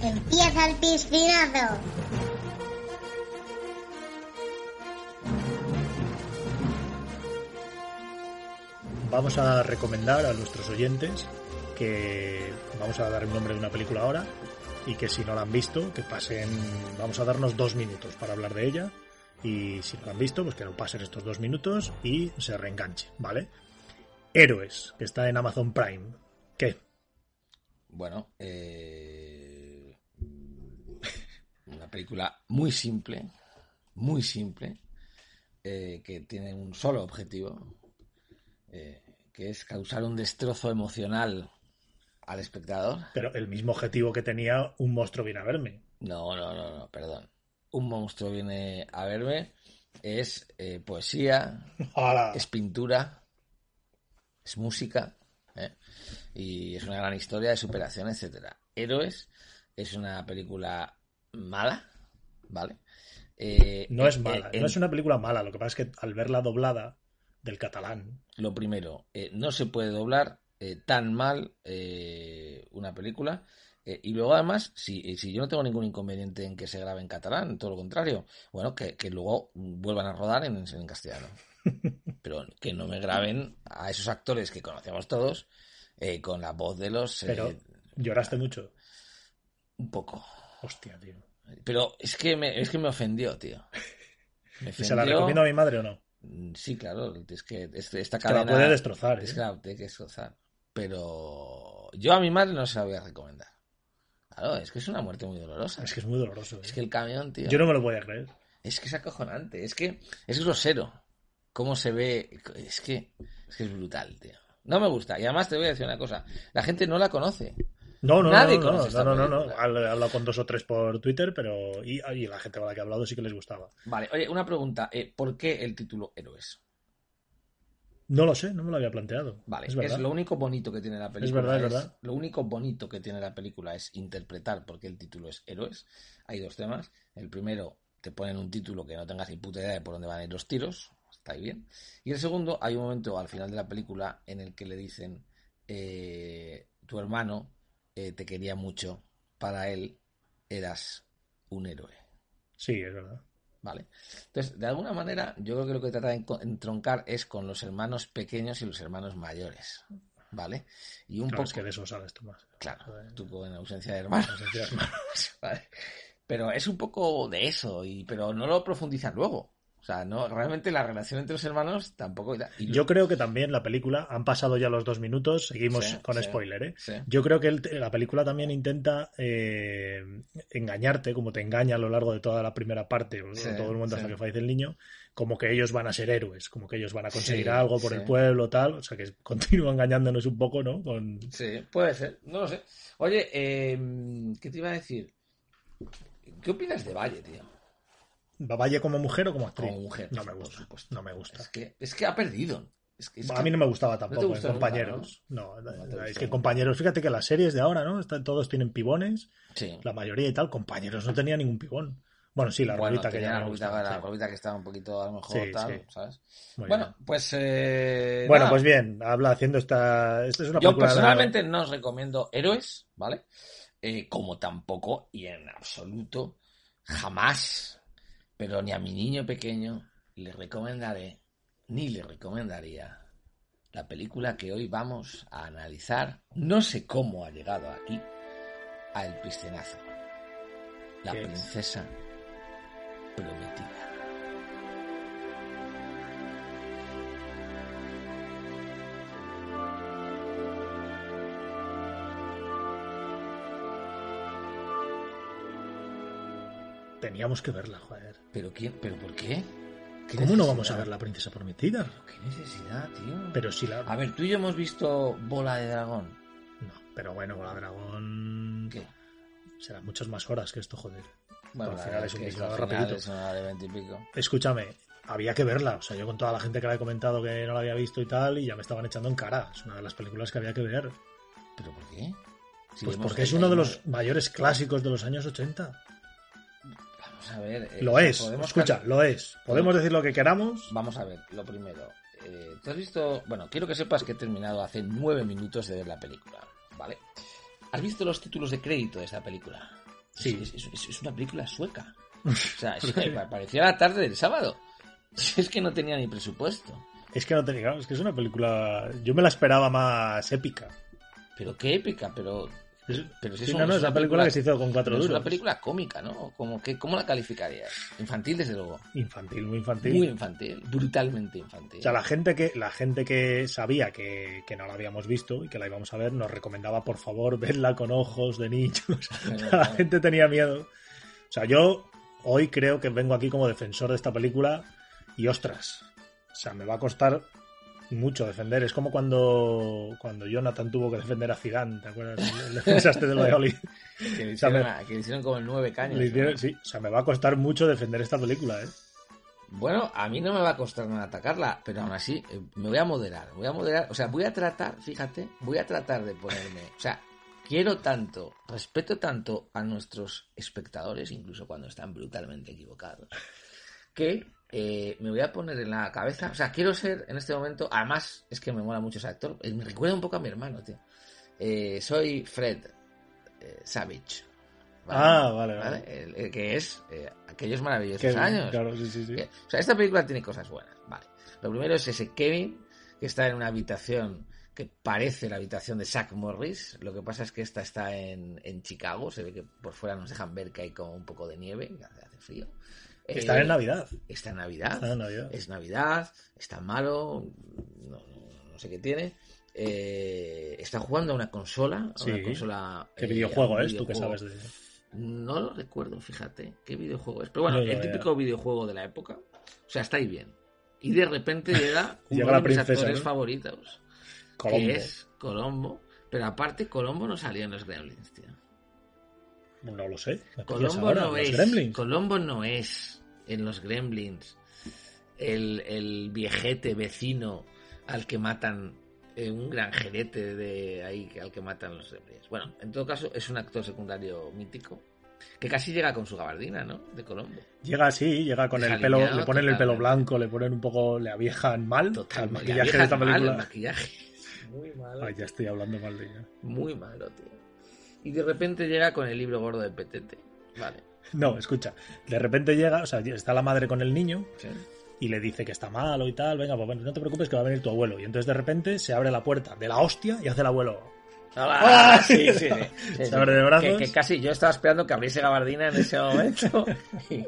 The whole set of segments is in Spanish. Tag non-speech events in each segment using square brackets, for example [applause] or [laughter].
Empieza el piscinazo. Vamos a recomendar a nuestros oyentes que vamos a dar el nombre de una película ahora y que si no la han visto, que pasen, vamos a darnos dos minutos para hablar de ella y si no la han visto, pues que no pasen estos dos minutos y se reenganche, ¿vale? Héroes, que está en Amazon Prime. Bueno, eh, [laughs] una película muy simple, muy simple, eh, que tiene un solo objetivo, eh, que es causar un destrozo emocional al espectador. Pero el mismo objetivo que tenía un monstruo viene a verme. No, no, no, no, perdón. Un monstruo viene a verme es eh, poesía, [laughs] ¡Hala! es pintura, es música, ¿eh? Y es una gran historia de superación, etcétera. Héroes es una película mala, ¿vale? Eh, No es mala, en- no es una película mala, lo que pasa es que al verla doblada del catalán, Lo primero, eh, no se puede doblar eh, tan mal eh, una película. y luego, además, si, si yo no tengo ningún inconveniente en que se grabe en catalán, todo lo contrario, bueno, que, que luego vuelvan a rodar en, en castellano. [laughs] Pero que no me graben a esos actores que conocemos todos eh, con la voz de los. eh, pero lloraste mucho. un poco. Hostia, tío. Pero es que me, es que me ofendió, tío. Me ¿Y se la recomiendo a mi madre o no? Mm, Sí, claro, es que es- esta Que la cadena puede destrozar, es ¿eh? que la tiene que destrozar. Pero yo a mi madre no se la voy a recomendar. Claro, es que es una muerte muy dolorosa. Es que es muy doloroso. ¿eh? Es que el camión, tío, Yo no me lo voy a creer. es que es acojonante, es que es grosero. Cómo se ve, es que es que es brutal, tío. No me gusta. Y además te voy a decir una cosa, la gente no la conoce. No, no, Nadie no, no, conoce no, no, no, no. He hablado con dos o tres por Twitter, pero y, y la gente con la que he hablado sí que les gustaba. Vale, oye, una pregunta, eh, ¿por qué el título Héroes? No lo sé, no me lo había planteado. Vale, es es, lo único bonito que tiene la película. verdad, es verdad. Lo único bonito que tiene la película es interpretar porque el título es Héroes. Hay dos temas. El primero, te ponen un título que no tengas ni puta idea de por dónde van a ir los tiros. Está ahí bien. Y el segundo, hay un momento al final de la película en el que le dicen, eh, tu hermano eh, te quería mucho, para él eras un héroe. Sí, es verdad. ¿Vale? Entonces, de alguna manera, yo creo que lo que trata de entroncar es con los hermanos pequeños y los hermanos mayores. ¿Vale? Y un Claro, poco. es que de eso sabes tú más. Claro, tú con ausencia de hermanos. Ausencia de hermanos. [laughs] ¿vale? Pero es un poco de eso, y, pero no lo profundizan luego. O sea, no, realmente la relación entre los hermanos tampoco. y Yo creo que también la película, han pasado ya los dos minutos, seguimos Sí, con sí, spoiler, ¿eh? sí. Yo creo que el- la película también intenta eh, engañarte, como te engaña a lo largo de toda la primera parte, todo el momento hasta que fallece el niño, como que ellos van a ser héroes, como que ellos van a conseguir algo por el pueblo, tal, o sea que [laughs] continúa engañándonos un poco, ¿no? Con... Sí, puede ser, no lo sé. Oye, eh, ¿qué te iba a decir? ¿Qué opinas de Valle, tío? ¿Valle como mujer o como actriz? Como mujer, No me gusta, no me gusta. Es que, es que ha perdido. Es que, es a mí no me gustaba tampoco, en nunca, compañeros. No, es que compañeros, fíjate que las series de ahora, ¿no? Están, todos tienen pibones, Sí. la mayoría y tal, compañeros no tenía ningún pibón. Bueno, sí, la Bueno, que ya la me gustaba, la sí. Que estaba un poquito a lo mejor Sí, tal, sí. ¿sabes? Muy bueno, bien. pues eh, Bueno, nada. pues bien, habla haciendo esta. Esta es una Yo de- personalmente no os recomiendo héroes, ¿vale? Eh, como tampoco y en absoluto jamás, pero ni a mi niño pequeño le recomendaré ni le recomendaría la película que hoy vamos a analizar. No sé cómo ha llegado aquí a El Piscinazo. La princesa prometida. Teníamos que verla, joder. ¿Pero quién? ¿Pero por qué? ¿Qué ¿Cómo no vamos a ver La Princesa Prometida? ¿Qué necesidad, tío? Pero si la. A ver, tú y yo hemos visto Bola de Dragón. No, Pero bueno, con la dragón ¿Qué? serán muchas más horas que esto, joder. Bueno, al final es un final rapidito. es una de veinte y pico. Escúchame, había que verla. O sea, yo con toda la gente que la he comentado que no la había visto y tal, y ya me estaban echando en cara. Es una de las películas que había que ver. ¿Pero por qué? Si Pues porque que es uno de los mayores clásicos de los años 80. Vamos a ver. eh, Lo es, escucha, lo es. Podemos decir lo que queramos. Vamos a ver, lo primero. eh, ¿Tú has visto.? Bueno, quiero que sepas que he terminado hace nueve minutos de ver la película, ¿vale? ¿Has visto los títulos de crédito de esta película? Sí. Es, es- es- es una película sueca. [laughs] O sea, es parecía la tarde del sábado. [laughs] Es que no tenía ni presupuesto. Es que no tenía, es que es una película. Yo me la esperaba más épica. Pero qué épica, pero. Es- Pero si sí, es no, no, es es una película que se hizo con cuatro pero es duros. una película cómica, ¿no? Como que, ¿Cómo la calificarías? Infantil, desde luego. Infantil, muy infantil. Muy infantil, brutalmente infantil. O sea, la gente que, la gente que sabía que, que no la habíamos visto y que la íbamos a ver nos recomendaba, por favor, [laughs] verla con ojos de niños. [laughs] la gente tenía miedo. O sea, yo hoy creo que vengo aquí como defensor de esta película y ostras, o sea, me va a costar mucho defender. Es como cuando, cuando Jonathan tuvo que defender a Zidane, ¿te acuerdas? El este del Valladolid. [laughs] Que le O sea, hicieron, me- a- que le hicieron como el nueve caños. Le hicieron- ¿no? sí, o sea, me va a costar mucho defender esta película, ¿eh? Bueno, a mí no me va a costar nada atacarla, pero aún así eh, me voy a moderar. Voy a moderar, o sea, voy a tratar, fíjate, voy a tratar de ponerme. O sea, quiero tanto, respeto tanto a nuestros espectadores, incluso cuando están brutalmente equivocados, que eh, me voy a poner en la cabeza. O sea, quiero ser en este momento. Además, es que me mola mucho ese actor. eh, Me recuerda un poco a mi hermano, tío. Eh, soy Fred eh, Savage. Ah, vale, vale. El- el que es eh, aquellos maravillosos Que- años. Claro, sí, sí, sí. Que- O sea, esta película tiene cosas buenas, vale. Lo primero es ese Kevin, que está en una habitación que parece la habitación de Zack Morris. Lo que pasa es que esta está en, en Chicago. Se ve que por fuera nos dejan ver que hay como un poco de nieve, que hace, hace Está Eh, en Navidad. Está en Navidad. Está en Navidad. Es Navidad, está malo, no, no- no sé qué tiene. Eh, está jugando a una consola. a Sí. Una consola ¿Qué eh, videojuego es? ¿Tú que videojuego. sabes de...? No lo recuerdo, fíjate, qué videojuego es. Pero bueno, No, el típico videojuego de la época. O sea, está ahí bien. Y de repente llega [laughs] uno Llega la de mis princesa, actores ¿no? favoritos, Colombo. que es Colombo. Pero aparte, Colombo no salía en los Gremlins, tío. No lo sé. ¿Me pillas Colombo ahora? no ¿Los es. Gremlins? Colombo no es en los Gremlins el, el viejete vecino al que matan eh, un granjerete de ahí al que matan los Gremlins. Bueno, en todo caso es un actor secundario mítico que casi llega con su gabardina, ¿no? De Colombo. Llega así, llega con el pelo, le ponen el pelo blanco, le ponen un poco, le aviejan mal Total, al la maquillaje de esta es mal, el película. maquillaje. Muy malo. Ay, ya estoy hablando mal de ella. Muy malo, tío. Y de repente llega con el libro gordo de Petete. Vale. [laughs] No, escucha, de repente llega, o sea, está la madre con el niño ¿sí? y le dice que está malo y tal, venga, pues bueno, no te preocupes que va a venir tu abuelo. Y entonces de repente se abre la puerta de la hostia y hace el abuelo. Ah, [laughs] sí, sí, [laughs] Se abre de brazos. Que, que casi yo estaba esperando que abriese gabardina en ese momento y,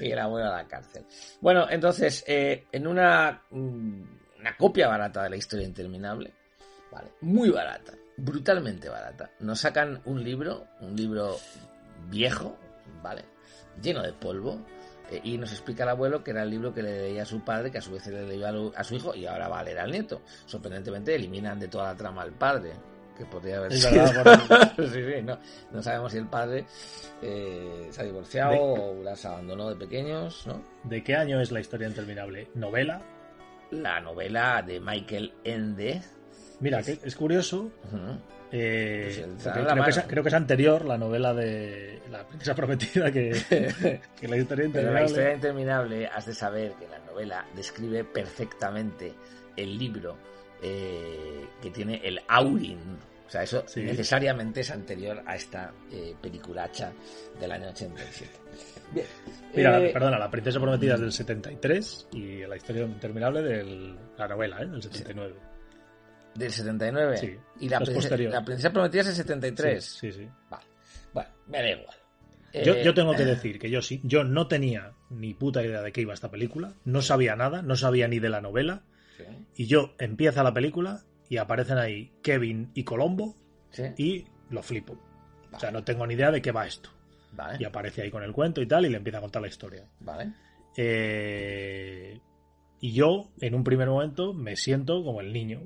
y el abuelo a la cárcel. Bueno, entonces, eh, en una, mm, una copia barata de la historia interminable, vale, muy barata, brutalmente barata, nos sacan un libro, un libro viejo, vale, lleno de polvo, eh, y nos explica el abuelo que era el libro que le leía a su padre, que a su vez le leía a su hijo y ahora va a leer al nieto. Sorprendentemente eliminan de toda la trama al padre, que podría haber Es sido. verdad, [laughs] sí, sí, no, no sabemos si el padre eh, se ha divorciado De- o las abandonó de pequeños, ¿no? ¿De qué año es la historia interminable? ¿Novela? La novela de Michael Ende. Mira, que es curioso. Eh, Pues creo, que es, creo que es anterior la novela de La princesa prometida que, [laughs] que la historia Pero la interminable. historia interminable, has de saber que la novela describe perfectamente el libro eh, que tiene el Aurin. O sea, eso Sí. necesariamente es anterior a esta eh, peliculacha del año 87. Bien. Mira, Eh, perdona, La princesa prometida es del 73 y la historia interminable de la novela, ¿eh? Del 79. Del 79. Sí, Y la, es princesa, la princesa prometida es el 73. Sí, sí. sí. Vale. Bueno, me da igual. Yo, Eh, yo tengo que decir que yo sí, yo no tenía ni puta idea de qué iba esta película, no sabía nada, no sabía ni de la novela, Sí, y yo empieza la película y aparecen ahí Kevin y Colombo y lo flipo. O sea, no tengo ni idea de qué va esto. Vale. Y aparece ahí con el cuento y tal y le empieza a contar la historia. Vale. Eh, y yo, en un primer momento, me siento como el niño.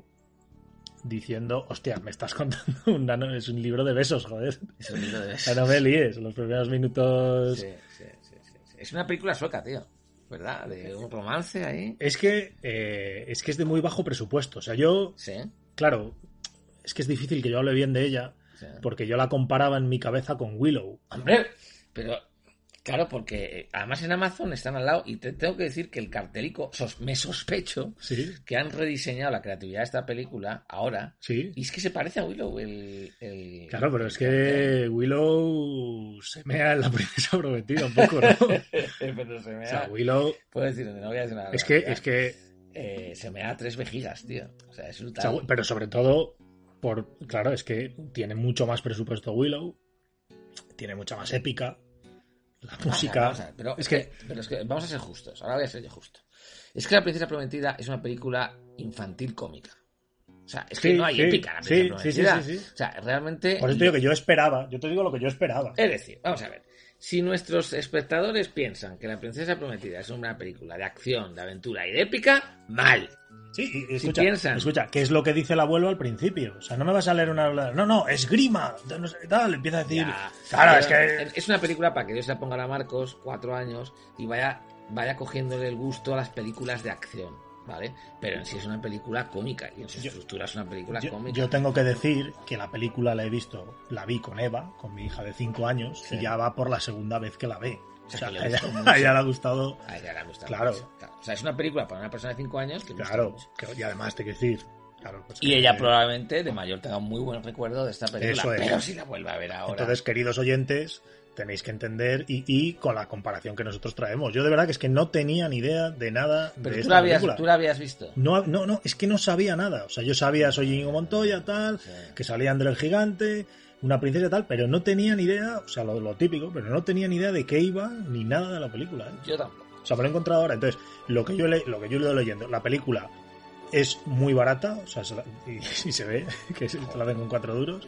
Diciendo, hostia, me estás contando un nano- es un libro de besos, joder. Es un libro de Ya no me líes, los primeros minutos... Sí, sí, sí, sí, sí. Es una película sueca, tío. ¿Verdad? De un romance ahí. Es que, eh, es que es de muy bajo presupuesto. O sea, yo, Sí, claro, es que es difícil que yo hable bien de ella, sí. porque yo la comparaba en mi cabeza con Willow. Hombre, pero claro, porque eh, además en Amazon están al lado y te tengo que decir que el cartelico, sos- me sospecho Sí, que han rediseñado la creatividad de esta película ahora sí. y es que se parece a Willow el... el- Claro, pero el es cartel. que Willow se mea en la [laughs] princesa prometida un poco, ¿no? [laughs] pero se me O sea. Willow... Puedo decir, no voy a decir nada. Es que, es que Eh, se me da tres vejigas, tío. O sea, es o brutal. sea, pero sobre todo, por claro, es que tiene mucho más presupuesto Willow, tiene mucha más épica, la Vamos a ver, música... vamos a pero, es que- que, pero es que vamos a ser justos. Ahora voy a ser yo justo. Es que La Princesa Prometida es una película infantil cómica. O sea, es que Sí, no hay sí, épica La Princesa sí, Prometida. sí, sí. O sea, realmente. Por eso te digo que yo esperaba, yo te digo lo que yo esperaba. Es decir, vamos a ver. Si nuestros espectadores piensan que La Princesa Prometida es una película de acción, de aventura y de épica, mal. Sí, escucha, piensan- escucha, ¿qué es lo que dice el abuelo al principio? O sea, no me vas a leer una... No, no, esgrima, no sé tal, empieza a decir... Ya. claro, es que... Es una película para que Dios la ponga a Marcos, cuatro años, y vaya, vaya cogiéndole el gusto a las películas de acción, ¿vale? Pero en sí es una película cómica, y en su Yo- estructura es una película Yo, cómica. yo tengo que decir que la película la he visto, la vi con Eva, con mi hija de 5 años, Sí. y ya va por la segunda vez que la ve. O sea, sea, que a ella, [laughs] a le ha gustado... A ella le ha gustado Claro. mucho, claro. O sea, es una película para una persona de 5 años que Claro, que- y además te quiero decir... Claro, pues Y ella probablemente de mayor tenga un muy buen recuerdo de esta película, Eso es. pero si la vuelve a ver ahora. Entonces, queridos oyentes, tenéis que entender y, y con la comparación que nosotros traemos. Yo de verdad que es que no tenía ni idea de nada pero de tú esta la, habías, película. tú la habías visto. No, no, no, es que no sabía nada. O sea, yo sabía, soy Íñigo Montoya, tal, Sí. que salía André el Gigante, una princesa y tal, pero no tenía ni idea, o sea, lo, lo típico, pero no tenía ni idea de qué iba ni nada de la película. ¿eh? Yo tampoco. O sea, me lo he encontrado ahora. Entonces, lo que yo, le, lo que yo ido leyendo, la película es muy barata, o sea, se la- y, [laughs] y se ve que se la hacen con cuatro duros,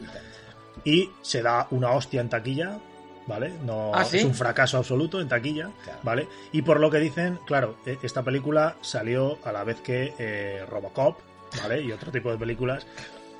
y se da una hostia en taquilla, ¿vale? No, ¿Ah, sí? Es un fracaso absoluto en taquilla, Claro. ¿vale? Y por lo que dicen, claro, e- esta película salió a la vez que eh, Robocop, ¿vale? Y otro tipo de películas.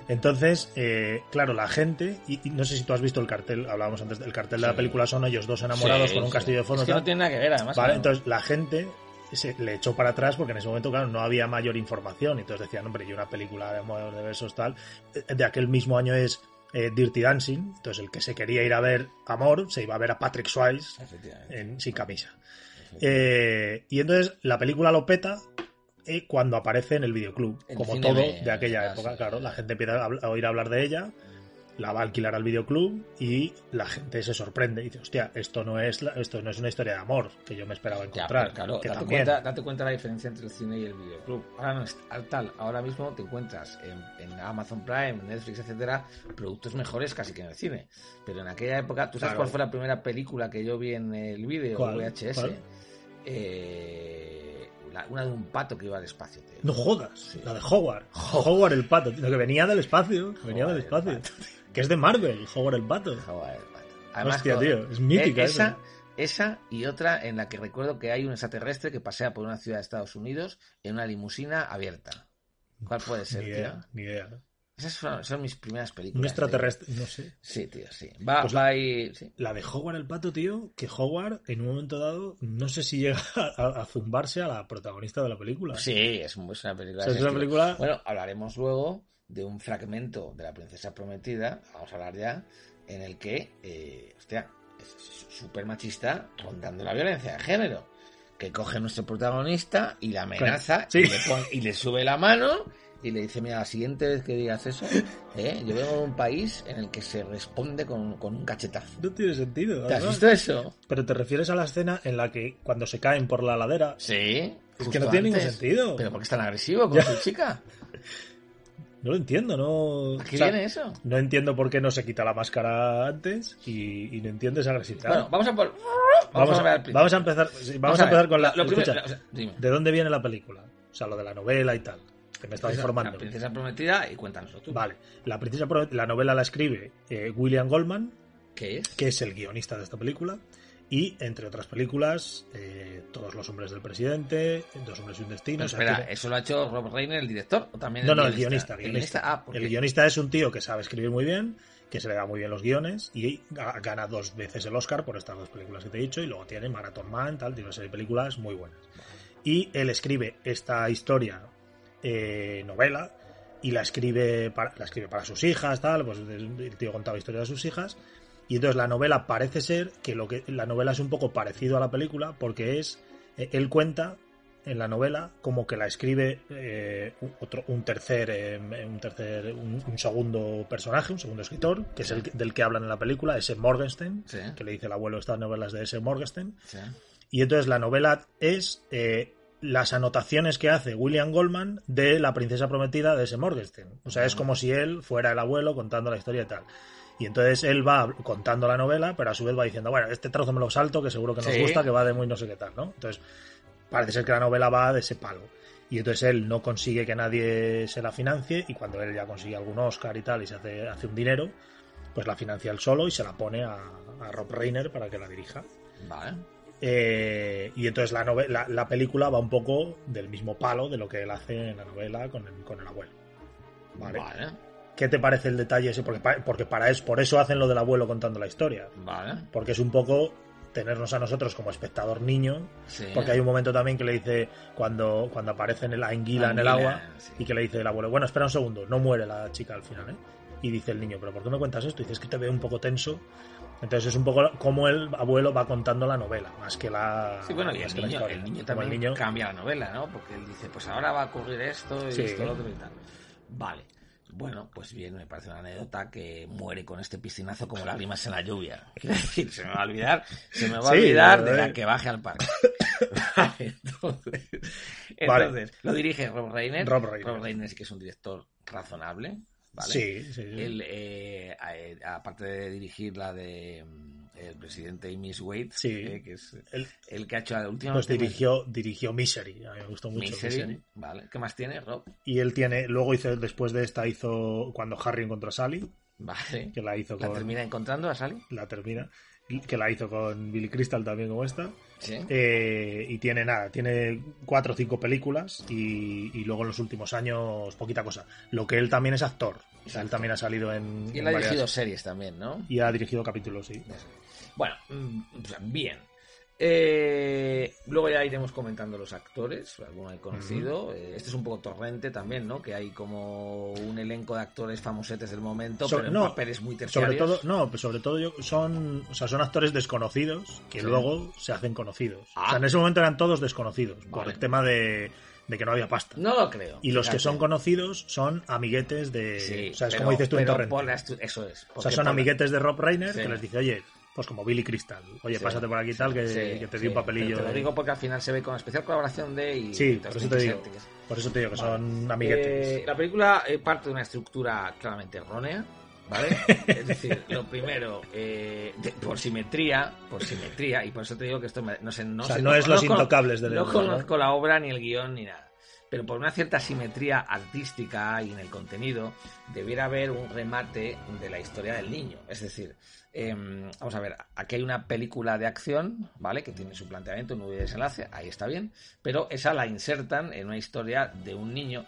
Entonces, eh, claro, la gente, y, y no sé si tú has visto el cartel, hablábamos antes del cartel de la película, son ellos dos enamorados Sí, con un castillo de fondo. Es que no tiene nada que ver, además. Vale, claro. entonces la gente se le echó para atrás porque en ese momento, claro, no había mayor información. Entonces decían, hombre, y una película de amor de besos tal. Eh, De aquel mismo año es eh, Dirty Dancing. Entonces el que se quería ir a ver Amor se iba a ver a Patrick Swayze en, sin camisa. Eh, y entonces la película lo peta eh, cuando aparece en el videoclub. Como todo de aquella época, claro. La gente empieza a, a oír hablar de ella, la va a alquilar al videoclub y la gente se sorprende y dice, hostia, esto no es, la- esto no es una historia de amor que yo me esperaba Ya, encontrar. pero claro, que date también. cuenta, date cuenta la diferencia entre el cine y el videoclub. Ahora no es al tal, ahora mismo te encuentras en, en Amazon Prime, Netflix, etcétera, productos mejores casi que en el cine. Pero en aquella época, ¿tú sabes Claro. cuál fue la primera película que yo vi en el vídeo. VHS? ¿Cuál? Eh, la- una de un pato que iba al espacio, tío. No jodas, Sí. la de Howard. Howard el pato, tío, que venía del espacio, venía Howard del el espacio. Que es de Marvel, Howard el pato. Joder, el pato. Hostia, con- tío, es mítica eh, esa. esa, esa y otra en la que recuerdo que hay un extraterrestre que pasea por una ciudad de Estados Unidos en una limusina abierta. ¿Cuál puede ser, Ni tío? ni idea. Esas son, son mis primeras películas. Un tío. extraterrestre, no sé. Sí, tío, sí. Va, Pues va ahí. Sí. La de Howard el pato, tío, que Howard en un momento dado, no sé si llega [laughs] a, a zumbarse a la protagonista de la película. Sí, es, un- es una película. O sea, de es una película- Bueno, hablaremos luego de un fragmento de La Princesa Prometida, vamos a hablar ya, en el que, eh, hostia, es súper machista rondando la violencia de género. Que coge a nuestro protagonista y la amenaza sí. y, le pon- y le sube la mano y le dice, mira, la siguiente vez que digas eso, ¿eh? yo vengo de un país en el que se responde con, con un cachetazo. No tiene sentido. ¿Te has visto eso? Pero te refieres a la escena en la que cuando se caen por la ladera. Sí. Es que no tiene ningún sentido. Pero ¿por qué es tan agresivo con Ya. su chica? No lo entiendo, no. ¿A qué o sea, viene eso? No entiendo por qué no se quita la máscara antes y, y no entiendo esa agresividad. Bueno, vamos a por... vamos, a vamos empezar, vamos a empezar con la. Lo primero- escucha, o sea, dime. ¿De dónde viene la película? O sea, lo de la novela y tal. Que me estás informando. La princesa prometida y cuéntanoslo tú. Vale. La princesa la novela la escribe eh, William Goldman, ¿Qué es? que es el guionista de esta película. Y entre otras películas, eh, Todos los hombres del presidente, Dos hombres y un destino. Pero o sea, espera, ¿eso lo ha hecho Rob Reiner, el director? ¿O también No, no, el guionista. El guionista. Ah, El guionista es un tío que sabe escribir muy bien, que se le da muy bien los guiones y ga- gana dos veces el Oscar por estas dos películas que te he dicho y luego tiene Marathon Man, tal, tiene una serie de películas muy buenas. Y él escribe esta historia eh, novela y la escribe, para, la escribe para sus hijas, tal, pues el tío contaba historia de sus hijas y entonces la novela parece ser que lo que la novela es un poco parecido a la película porque es eh, él cuenta en la novela como que la escribe eh, un- otro un tercer eh, un tercer un, un segundo personaje un segundo escritor que es el del que hablan en la película ese Morgenstern Sí. que le dice el abuelo estas novelas de ese Morgenstern Sí. y entonces la novela es eh, las anotaciones que hace William Goldman de la princesa prometida de ese Morgenstern. O sea, es como si él fuera el abuelo contando la historia y tal. Y entonces él va contando la novela, pero a su vez va diciendo, bueno, este trozo me lo salto, que seguro que nos Sí. gusta, que va de muy no sé qué tal, ¿no? Entonces, parece ser que la novela va de ese palo. Y entonces él no consigue que nadie se la financie, y cuando él ya consigue algún Oscar y tal, y se hace, hace un dinero, pues la financia él solo y se la pone a, a Rob Reiner para que la dirija. Vale. Eh, y entonces la, nove- la, la película va un poco del mismo palo de lo que él hace en la novela con el, con el abuelo. Vale. Vale. ¿Qué te parece el detalle ese? Porque, pa- porque para es, por eso hacen lo del abuelo contando la historia. Vale. Porque es un poco tenernos a nosotros como espectador niño. Sí. Porque hay un momento también que le dice, cuando, cuando aparece en el, la anguila en el agua, sí. y que le dice el abuelo, bueno, espera un segundo, no muere la chica al final, ¿eh? Y dice el niño, pero ¿por qué me cuentas esto? Y dices que te veo un poco tenso. Entonces es un poco como el abuelo va contando la novela, más que la. Sí, bueno, y el niño, historia. el niño también el niño- cambia la novela, ¿no? Porque él dice, pues ahora va a ocurrir esto y Sí. esto, lo otro y tal. Vale. Bueno, pues bien, me parece una anécdota que muere con este piscinazo como [laughs] lágrimas en la lluvia. [laughs] Quiero decir, se me va a olvidar, se me va a Sí, olvidar la de la que baje al parque. [laughs] Vale, entonces, Vale. entonces, lo dirige Rob Reiner. Rob Reiner. Rob Reiner sí que es un director razonable, ¿vale? Sí, sí, sí. Él, eh, eh, aparte de dirigir la de mm, El presidente y Miss Wade, Sí. eh, que es Él, el que ha hecho la última pues dirigió, dirigió Misery. A mí me gustó mucho Misery, Misery. Vale. ¿Qué más tiene, Rob? Y él tiene, luego hizo, después de esta hizo cuando Harry encontró a Sally, Vale. que la hizo ¿La con. termina encontrando a Sally? la termina, que la hizo con Billy Crystal también como esta. Sí. Eh, y tiene nada, tiene cuatro o cinco películas y, y luego en los últimos años poquita cosa. Lo que él también es actor. Él también ha salido en. y él en ha varias- dirigido series también, ¿no? y ha dirigido capítulos, sí. Bueno, mm, bien. Eh, luego ya iremos comentando los actores, alguno he conocido. Eh, este es un poco torrente también, ¿no? Que hay como un elenco de actores famosetes del momento, Sobre- pero en no, papeles muy Sobre terciarios. todo, no, pues sobre todo yo, son, o sea, son actores desconocidos que Sí. luego se hacen conocidos. Ah. O sea, en ese momento eran todos desconocidos por el tema de, de que no había pasta. No lo creo. Y los que son conocidos son amiguetes de. Sí, o sea, es pero- como dices tú en pero Torrent. por la estu- Eso es. O sea, son la- amiguetes de Rob Reiner Sí. que les dice, oye, pues como Billy Crystal, oye, Sí, pásate por aquí tal, que, sí, que te sí, di un papelillo. Te lo de- digo porque al final se ve con especial colaboración de. Y Sí, por eso te digo. Por eso te digo que Vale. son amiguetes. Eh, la película eh, parte de una estructura claramente errónea, ¿vale? [laughs] es decir, lo primero, eh, de- por simetría, por simetría, y por eso te digo que esto me- no sé, no o sea, sé, no es los intocables Edward, ¿no? conozco la obra, ni el guion, ni nada. Pero por una cierta simetría artística y en el contenido, debiera haber un remate de la historia del niño. Es decir, em, vamos a ver, aquí hay una película de acción, ¿vale? Que tiene su planteamiento, nudo y desenlace, ahí está bien, pero esa la insertan en una historia de un niño.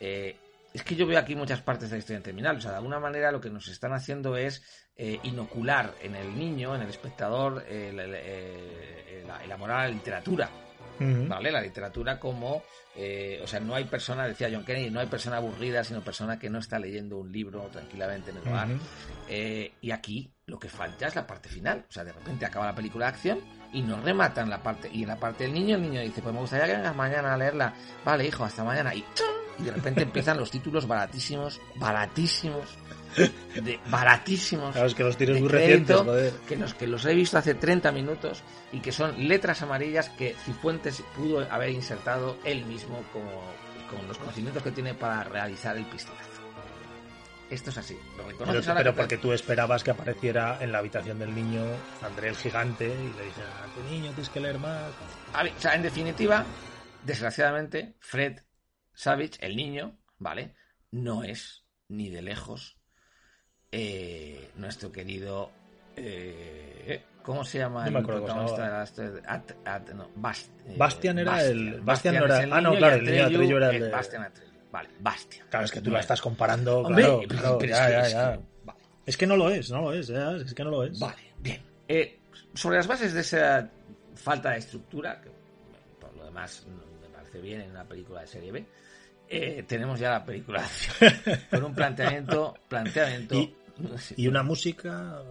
Eh, es que yo veo aquí muchas partes de la historia terminal. O sea, de alguna manera lo que nos están haciendo es eh, inocular en el niño, en el espectador, el- eh, el- el amor a la literatura. ¿Vale? La literatura como, eh, o sea, no hay persona, decía John Kennedy, no hay persona aburrida, sino persona que no está leyendo un libro tranquilamente en el hogar. Eh, y aquí lo que falta es la parte final. O sea, de repente acaba la película de acción y nos rematan la parte. Y en la parte del niño, el niño dice, pues me gustaría que vengas mañana a leerla. Vale, hijo, hasta mañana. Y de repente [laughs] empiezan los títulos baratísimos, baratísimos, de, baratísimos. Claro, es que los tienes de muy recientes, joder. que los, que los he visto hace 30 minutos y que son letras amarillas que Cifuentes pudo haber insertado él mismo como, con los conocimientos que tiene para realizar el pistolazo. Esto es así. ¿Lo Pero, reconoces ahora pero que te- porque tú esperabas que apareciera en la habitación del niño André el gigante y le dijera, "Ah, tu niño tienes que leer más. A ver, o sea, en definitiva, desgraciadamente, Fred Savage, el niño, ¿vale? No es ni de lejos eh, nuestro querido. eh, ¿Cómo se llama No me acuerdo se protagonista de At- At- no, Bast- eh, Bastian era el- Bastian no era- el ah, no, claro, el niño era el de- Bastian Atreyu. Vale, Bastian. Claro, es que tú Vale. la estás comparando. Hombre, claro, claro, pero ya, es que- ya, es ya. que- vale. Es que no lo es, no lo es, es que no lo es. Vale, bien. Eh, sobre las bases de esa falta de estructura, que por lo demás me parece bien en una película de serie B, eh, tenemos ya la película [laughs] con un planteamiento, planteamiento Y- Y una música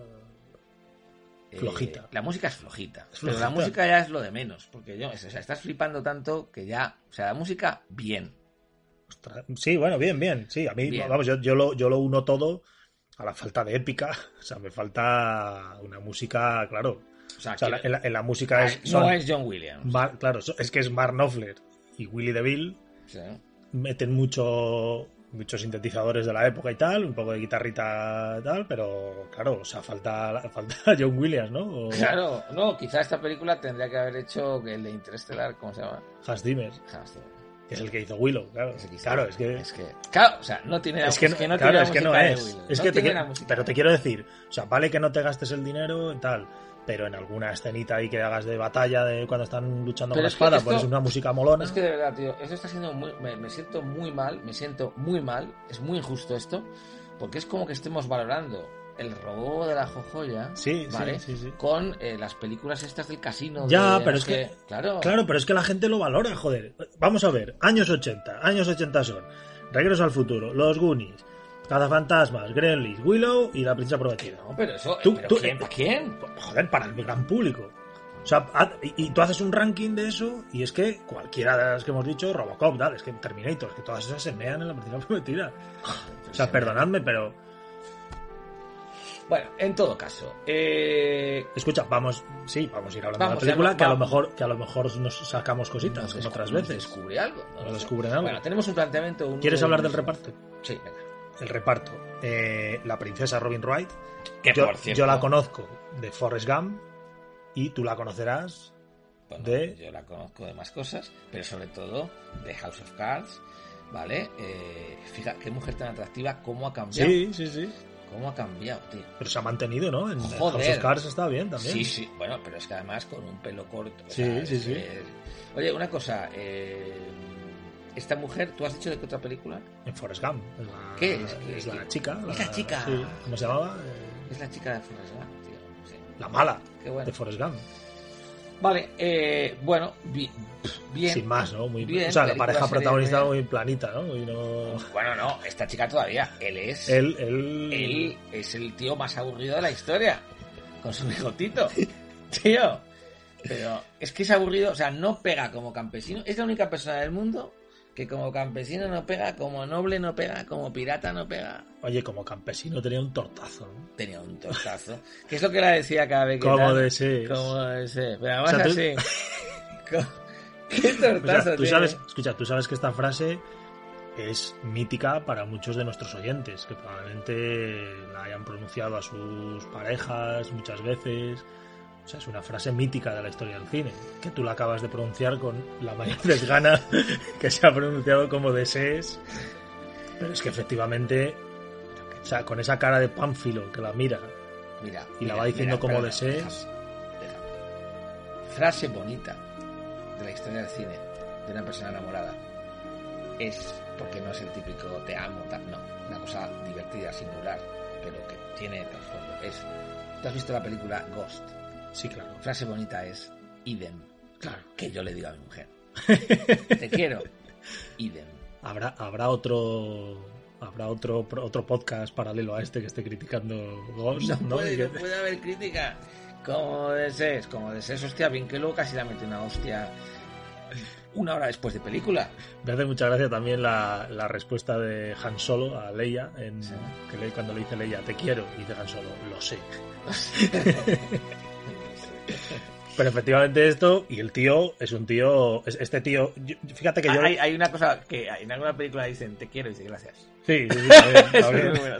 eh, flojita. la música es flojita, Es pero la música ya es lo de menos, porque yo, o sea, estás flipando tanto que ya, o sea, la música bien. Ostras, Sí, bueno, bien, bien. Sí, a mí, Bien. vamos, yo, yo, lo, yo lo uno todo a la falta de épica. [laughs] O sea, me falta una música, claro. O sea, O sea, la- quiero- en, la, en la música Ah, es. no es John Williams. Mar- claro, es que es Mark Knopfler y Willy DeVille. Sí. Meten mucho muchos sintetizadores de la época y tal, un poco de guitarrita y tal, pero claro, o sea, falta, falta [laughs] John Williams, ¿no? O Claro, no, quizá esta película tendría que haber hecho el de Interestelar, ¿cómo se llama? Hans Zimmer, Hans Zimmer. que es el que hizo Willow, claro. Claro, es que Es que, claro, o sea, no tiene la es que, no claro, es que no es. Es que te pero te quiero decir, o sea, vale que no te gastes el dinero y tal, pero en alguna escenita ahí que hagas de batalla de cuando están luchando Pero con la es que espada, esto- pones una música molona. Es que de verdad, tío, esto está siendo muy. Me, me siento muy mal, me siento muy mal, es muy injusto esto, porque es como que estemos valorando el robo de la jojoya, Sí, ¿vale? sí, sí. Con eh, las películas estas del casino. Ya, de pero es que-. Claro. Claro, pero es que la gente lo valora, joder. Vamos a ver, años 80, años 80 son Regreso al futuro, Los Goonies, Cazafantasmas, Gremlins, Willow y La Princesa Prometida. No, pero eso. Tú- ¿pero tú- quién? ¿Para quién? Joder, para el gran público. O sea, y, y tú haces un ranking de eso y es que cualquiera de las que hemos dicho, Robocop, tal, es que Terminator, es que todas esas se mean en La Princesa Prometida. O sea, perdonadme, pero Bueno, en todo caso. Eh, escucha, vamos, sí, vamos a ir hablando Vamos, de la película, ya, que a lo mejor que a lo mejor nos sacamos cositas, nos como otras nos veces. descubre algo. no Nos descubren algo. Bueno, tenemos un planteamiento. un ¿Quieres hablar del reparto? Sí, venga. El reparto. Eh, la princesa Robin Wright. Que yo, por cierto- yo la conozco de Forrest Gump y tú la conocerás. Bueno, de- Yo la conozco de más cosas, pero sobre todo de House of Cards, ¿vale? Eh, fija, qué mujer tan atractiva, cómo ha cambiado. Sí, sí, sí. ¿Cómo ha cambiado, tío? Pero se ha mantenido, ¿no? En Joder. House of Cards está bien también. Sí, sí, bueno, pero es que además con un pelo corto. Sí, sí, sí. Oye, una cosa, eh, esta mujer, ¿tú has dicho de qué otra película? En Forrest Gump. Es la, ¿Qué es? Es ¿Qué- la qué- chica. es la chica? sí. ¿Cómo se llamaba? Eh, Es la chica de Forrest Gump, tío. Sí. La mala Qué bueno. de Forrest Gump. Vale, eh, bueno, bi- bien. Sin más, ¿no? Muy, Bien, o sea, la pareja protagonista muy planita, ¿no? Muy no... Bueno, no, esta chica todavía. Él es. Él, él... Él es el tío más aburrido de la historia. Con su bigotito. [laughs] Tío. Pero es que es aburrido, o sea, no pega como campesino. Es la única persona del mundo que como campesino no pega, como noble no pega, como pirata no pega. Oye, como campesino tenía un tortazo, ¿no? Tenía un tortazo. [laughs] que es lo que la decía cada vez que. Como desees. Como desees. Pero además O sea, tú- así. [laughs] Qué [laughs] O sea, tortazo, tú tío. sabes, escucha, tú sabes que esta frase es mítica para muchos de nuestros oyentes, que probablemente la hayan pronunciado a sus parejas muchas veces. O sea, es una frase mítica de la historia del cine, que tú la acabas de pronunciar con la mayor [laughs] desgana que se ha pronunciado como desees. Pero es que efectivamente, o sea, con esa cara de pánfilo que la mira, Mira, Y la va diciendo mira, como perdona, desees. déjame, déjame. Frase bonita de la historia del cine de una persona enamorada es porque no es el típico te amo, tal, no, una cosa divertida, singular, pero que tiene trasfondo. Es, ¿tú has visto la película Ghost? Sí, claro. Frase bonita es idem, Claro. que yo le digo a mi mujer. [laughs] Te quiero, idem. Habrá, habrá otro habrá otro otro podcast paralelo a este que esté criticando Ghost, No, ¿no? puede, no puede haber crítica. Como desees, como desees, hostia, bien que luego casi la mete una hostia una hora después de película. Me hace mucha gracia también la, la respuesta de Han Solo a Leia, en, Sí. que cuando le dice Leia, te quiero, y dice Han Solo, lo sé. [laughs] Pero efectivamente esto, y el tío es un tío, es- este tío, yo- fíjate que yo... hay, hay una cosa que en alguna película dicen te quiero y dice gracias. Sí, sí, sí, [laughs] bueno.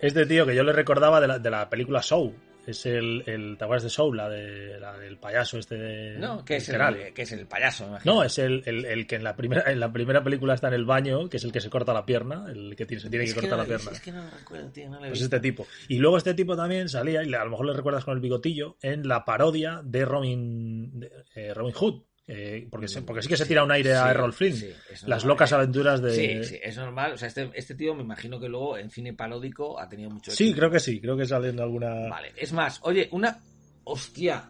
Este tío que yo le recordaba de la, de la película Show, Es el, el ¿te acuerdas de Soul? La, de, la del payaso este de... No, que es, el, que es el payaso, me. No, es el, el, el que en la primera en la primera película está en el baño, que es el que se corta la pierna, el que tiene, se tiene Es que cortar no, la pierna. Es que no lo recuerdo, tío, no lo he Pues visto. este tipo. Y luego este tipo también salía, y a lo mejor le recuerdas con el bigotillo, en la parodia de Robin, de, eh, Robin Hood. Eh, porque, se- porque sí que se tira un aire a Sí, Errol Flynn. sí, Las locas aventuras de... Sí, sí, es normal. O sea, este, este tío me imagino que luego en cine paródico ha tenido mucho Sí, éxito. creo que sí, creo que sale en alguna... Vale, es más, oye, una. Hostia.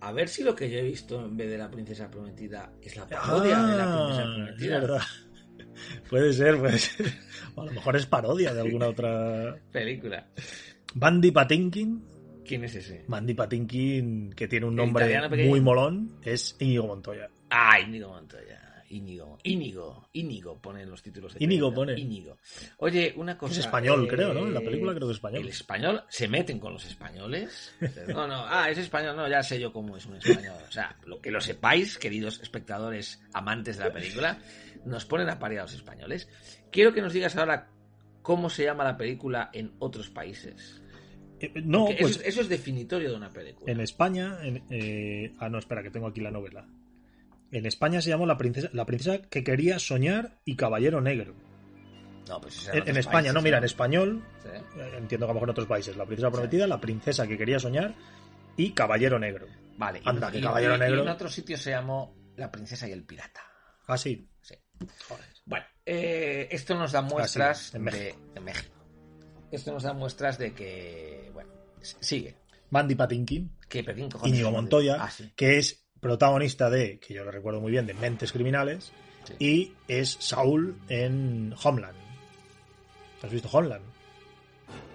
A ver si lo que yo he visto en vez de la princesa prometida es la parodia de la princesa Ah, es prometida. verdad. [laughs] Puede ser, puede ser. O a lo mejor es parodia de alguna otra. [laughs] Película. Bandy Patinkin. ¿Quién es ese? Bandy Patinkin, que tiene un nombre muy molón, es Íñigo Montoya. Ah, Íñigo Montoya. Íñigo, Íñigo, Íñigo pone en los títulos de Íñigo pone. Íñigo. Oye, una cosa. Es español, eh, creo, ¿no? En la película creo que es español. El español, se meten con los españoles. [laughs] No, no, ah, es español, no, ya sé yo cómo es un español. O sea, lo que lo sepáis, queridos espectadores amantes de la película, nos ponen a parir a los españoles. Quiero que nos digas ahora cómo se llama la película en otros países. Eh, no, Porque pues eso, es- eso es definitorio de una película. en España. en- eh, Ah, no, espera, que tengo aquí la novela. En España se llamó La princesa, la princesa que quería soñar y Caballero Negro. No, pues eso En, en España, países, no, mira, en español, Sí. eh, entiendo que a lo mejor en otros países, La princesa prometida, La princesa que quería soñar y Caballero Negro. Vale. Anda, y, que y- Caballero y- Negro. en otro sitio se llamó La princesa y el pirata. Ah, sí. Sí. Joder. Bueno, eh, esto nos da muestras en de México. Esto nos da muestras de que, bueno, sigue. Bandy Patinkin, Que ¿quién cojones Íñigo? Montoya, Ah, sí. que es protagonista de, que yo lo recuerdo muy bien, de Mentes Criminales, Sí. y es Saúl en Homeland. ¿Has visto Homeland?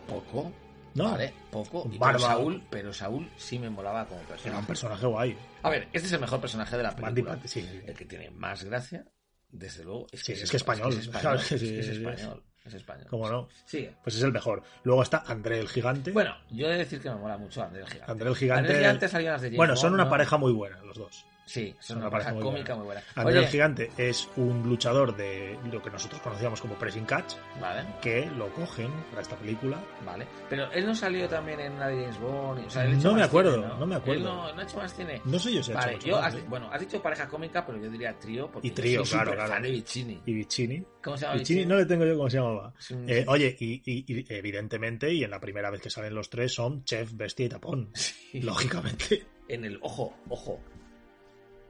Poco. No. Vale, poco. Y pero Saúl, pero Saúl sí me molaba como Era personaje. un personaje guay. A ver, este es el mejor personaje de la película. Pat- sí. El que tiene más gracia, desde luego, es Sí, que es que español. Es, español. [laughs] Es sí, sí, sí. español. Es español. ¿Cómo no? Sigue. Pues es el mejor. Luego está André el Gigante. Bueno, yo he de decir que me mola mucho André el Gigante. André el Gigante. André el Gigante las de James bueno, son Bond, una ¿no? pareja muy buena, los dos. Sí, son Son una una pareja pareja muy cómica buena. muy buena. André Oye, el Gigante es un luchador de lo que nosotros conocíamos como Pressing Catch, Vale, que lo cogen para esta película. vale. Pero él no salió también en una de James Bond. O sea, él ha hecho No me acuerdo, cine, no me acuerdo. No, no ha hecho más cine. No sé yo si ha hecho Vale, yo, más, has, ¿eh? bueno, has dicho pareja cómica, pero yo diría trío. Porque Y trío, soy claro, claro. de Vicini. Y Vicini. ¿Cómo se llama Vicini, Vicini? no le tengo yo cómo se llamaba. Es un- Eh, oye, y, y- y evidentemente, y en la primera vez que salen los tres, son Chef, Bestia y Tapón. [laughs] Sí. Lógicamente. En el, ojo, ojo,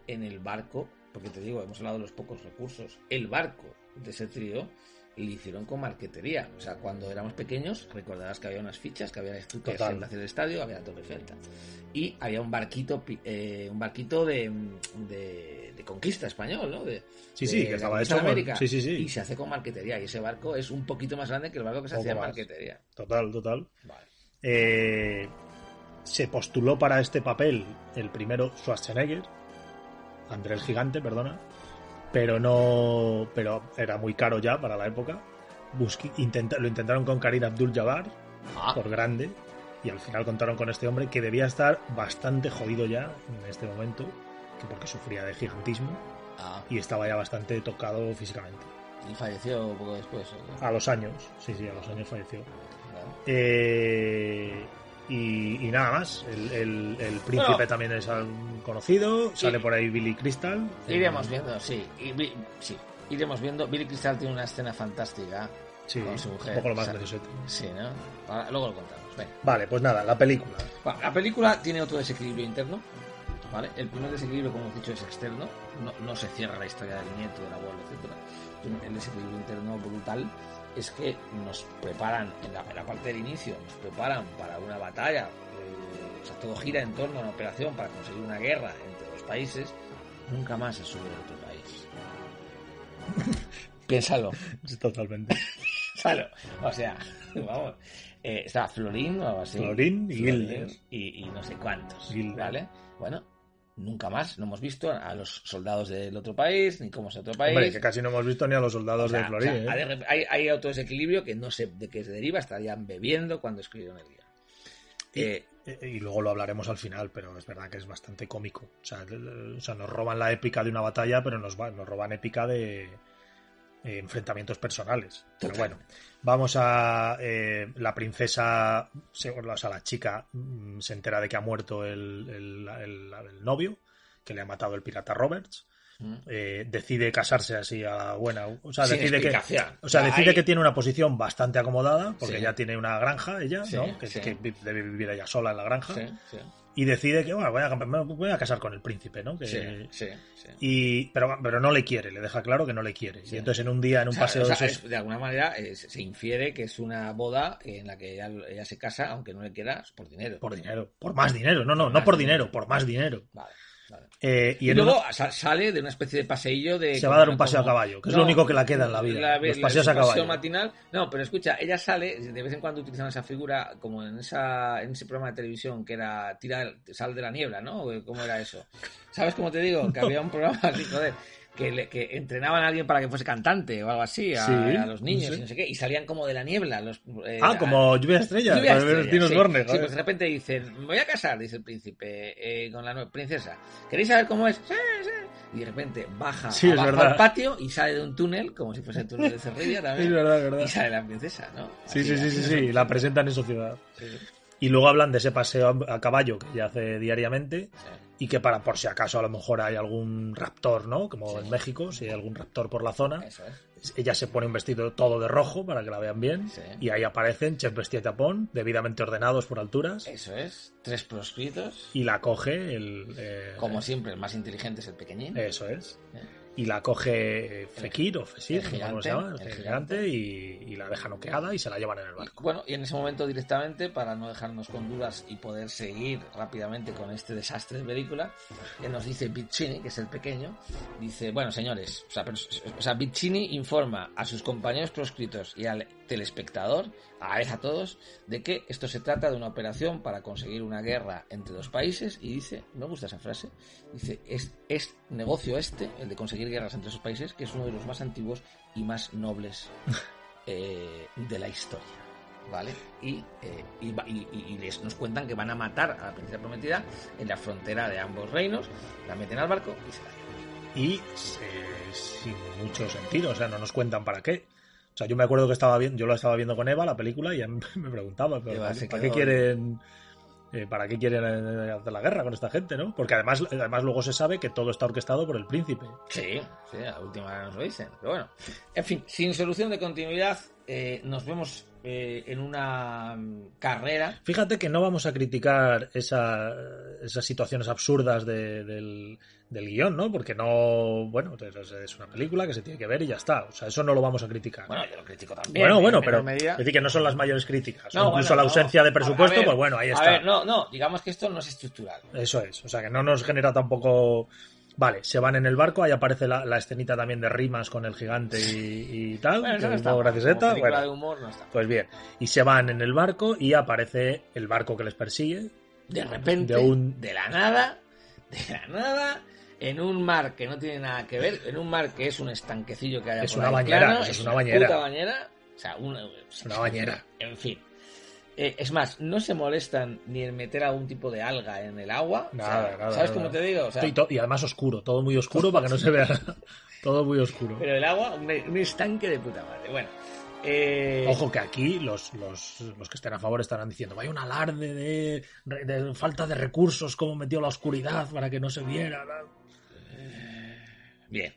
en el barco, porque te digo, hemos hablado de los pocos recursos, el barco de ese trío lo hicieron con marquetería. O sea, cuando éramos pequeños, recordarás que había unas fichas, que había Total. en del estadio, había la Torre Eiffel, tal. Y había un barquito, eh, un barquito de, de, de conquista español, ¿no? De, Sí, de sí, que la estaba hecho de América. sí, sí, sí. Y se hace con marquetería. Y ese barco es un poquito más grande que el barco que se hacía en marquetería. Total, total. Vale. Eh, se postuló para este papel el primero Schwarzenegger, André el Gigante, perdona, pero no, pero era muy caro ya para la época. Intenta- lo intentaron con Karim Abdul-Jabbar Ah, por grande y al final contaron con este hombre que debía estar bastante jodido ya en este momento, que porque sufría de gigantismo ah, y estaba ya bastante tocado físicamente. y falleció poco después. A los años, sí, sí, a los años falleció. Eh, y, y nada más. El, el- el príncipe Bueno. también es conocido. Sale por ahí Billy Crystal. Iremos viendo, sí. y sí. Iremos viendo. Billy Crystal tiene una escena fantástica. Sí, con su mujer, un poco lo más o sea, necesario. Sí, ¿no? Ahora- luego lo contamos. Vale, pues nada, la película. Bueno, la película tiene otro desequilibrio interno. ¿vale? El primer desequilibrio, como hemos dicho, es externo. No, no se cierra la historia del nieto, del abuelo, etc. El desequilibrio interno brutal es que nos preparan, en la, en la parte del inicio, nos preparan para una batalla. eh, o sea, todo gira en torno a una operación para conseguir una guerra entre dos países. Nunca más se sube a otro país. [laughs] Piénsalo. Totalmente. [laughs] Claro, o sea, [laughs] vamos. Eh, está Florín o algo así. Florín y Gilder. Y, y no sé cuántos. Gilder. ¿Vale? Bueno, nunca más no hemos visto a los soldados del otro país, ni cómo es otro país. Hombre, que casi no hemos visto ni a los soldados O sea, de Florín. o sea, ¿eh? hay, hay otro desequilibrio que no sé de qué se deriva, estarían bebiendo cuando escribieron el guion. Eh, Y luego lo hablaremos al final, pero es verdad que es bastante cómico. O sea, o sea, nos roban la épica de una batalla, pero nos, va- nos roban épica de, eh, enfrentamientos personales. Pero bueno, vamos a. eh, la princesa, o sea, la chica mm, se entera de que ha muerto el, el- el- el novio, que le ha matado el pirata Roberts. Mm. eh, decide casarse así a la buena. O sea, Sin decide que. O sea, decide que tiene una posición bastante acomodada, porque Sí. ya tiene una granja ella, Sí, ¿no? Que, sí. que debe vivir ella sola en la granja. Y decide que, bueno, voy a, me voy a casar con el príncipe, ¿no? Que- sí, sí, sí. y, pero, pero no le quiere, le deja claro que no le quiere. Sí. Y entonces en un día, en un O sea, paseo o sea, de esos- es- de alguna manera eh, se infiere que es una boda en la que ella, ella se casa, aunque no le quiera, por dinero. por dinero, por más dinero, no, no, no por dinero. dinero, por más dinero. Vale. Eh, y luego una- sale de una especie de paseillo de... Se va a dar un como- paseo a caballo, que es lo único que la queda en la vida, los paseos a caballo. matinal. No, pero escucha, ella sale, de vez en cuando utilizan esa figura, como en esa en ese programa de televisión que era tira, sal de la niebla, ¿no? ¿Cómo era eso? ¿Sabes cómo te digo? Que había un programa así, joder, que, le- que entrenaban a alguien para que fuese cantante o algo así, a, Sí, a los niños sí. y no sé qué, y salían como de la niebla. Los, eh, ah, como lluvia de estrellas, Lluvia estrellas, Tino sí. Sí, joder. pues de repente dicen, me voy a casar, dice el príncipe, eh, con la nueva princesa. ¿Queréis saber cómo es? Sí, sí. Y de repente baja Sí, al patio y sale de un túnel, como si fuese el túnel de Cerrilla [laughs] también. Es verdad, es verdad. Y sale la princesa, ¿no? Sí, Así, sí, sí, sí, es. sí, la presentan en sociedad. Sí, sí, Y luego hablan de ese paseo a a caballo que ella hace diariamente sí. Y que para por si acaso a lo mejor hay algún raptor, ¿no? Como Sí. en México, si hay algún raptor por la zona, Eso es. ella se pone un vestido todo de rojo para que la vean bien Sí. y ahí aparecen chef vestida y tapón, debidamente ordenados por alturas Eso es. Tres proscritos. y la coge el... eh, Como siempre, el más inteligente es el pequeñín. Eso es. Eh. Y la coge Fekir o Fesir, el no gigante, se llama, el el gigante, y, y la deja noqueada y se la llevan en el Y, barco. bueno, y en ese momento directamente, para no dejarnos con dudas y poder seguir rápidamente con este desastre de película, que nos dice Piccini, que es el pequeño, dice, bueno, señores, o sea, pero- o sea, Piccini informa a sus compañeros proscritos y al telespectador, a la vez a todos, de que esto se trata de una operación para conseguir una guerra entre dos países y dice, me gusta esa frase, dice, es, es negocio este, el de conseguir guerras entre esos países, que es uno de los más antiguos y más nobles [laughs] eh, de la historia. ¿Vale? Y, eh, y, les, nos cuentan que van a matar a la princesa prometida en la frontera de ambos reinos, la meten al barco y se la llevan. Y sin mucho sentido, o sea, no nos cuentan para qué. O sea, yo me acuerdo que estaba viendo, yo lo estaba viendo con Eva, la película, y ella [laughs] me preguntaba, pero Eva ¿para, qué quieren eh, para qué quieren eh, hacer la guerra con esta gente, ¿no? Porque además, además luego se sabe que todo está orquestado por el príncipe. Sí, sí, a la última hora nos lo dicen. Pero bueno, en fin, sin solución de continuidad, eh, nos vemos en una mm, carrera. Fíjate que no vamos a criticar esa- esas situaciones absurdas de- del, del guion, ¿no? Porque no, bueno, es, una película que se tiene que ver y ya está. O sea, eso no lo vamos a criticar. Bueno, yo lo critico también. Bueno, en bueno, pero medida. es decir que no son las mayores críticas. No, Incluso bueno, la no. ausencia de A- a presupuesto, ver, pues bueno, ahí A está. ver, no, no, digamos que esto no es estructural. Eso es. O sea, que no nos genera tampoco. Vale, se van en el barco, ahí aparece la, la escenita también de rimas con el gigante y, y tal. Bueno, que no es está Bueno, de humor no está mal. pues bien. Y se van en el barco y aparece el barco que les persigue. De repente, De de, un- la nada, de la nada, en un mar que no tiene nada que ver, en un mar que es un estanquecillo que hay Es una bañera, es una bañera. puta bañera. O sea, una, una bañera. En fin. Eh, es más, no se molestan ni en meter algún tipo de alga en el agua. O sea, Nada, nada, ¿Sabes nada. cómo te digo? O sea, y, además oscuro, todo muy oscuro para que no se vea. [laughs] todo muy oscuro. pero el agua, un, un estanque de puta madre. Bueno. eh, Ojo que aquí los, los, los que estén a favor estarán diciendo, vaya un alarde de, de falta de recursos, cómo metió la oscuridad para que no se viera. tal". Bien.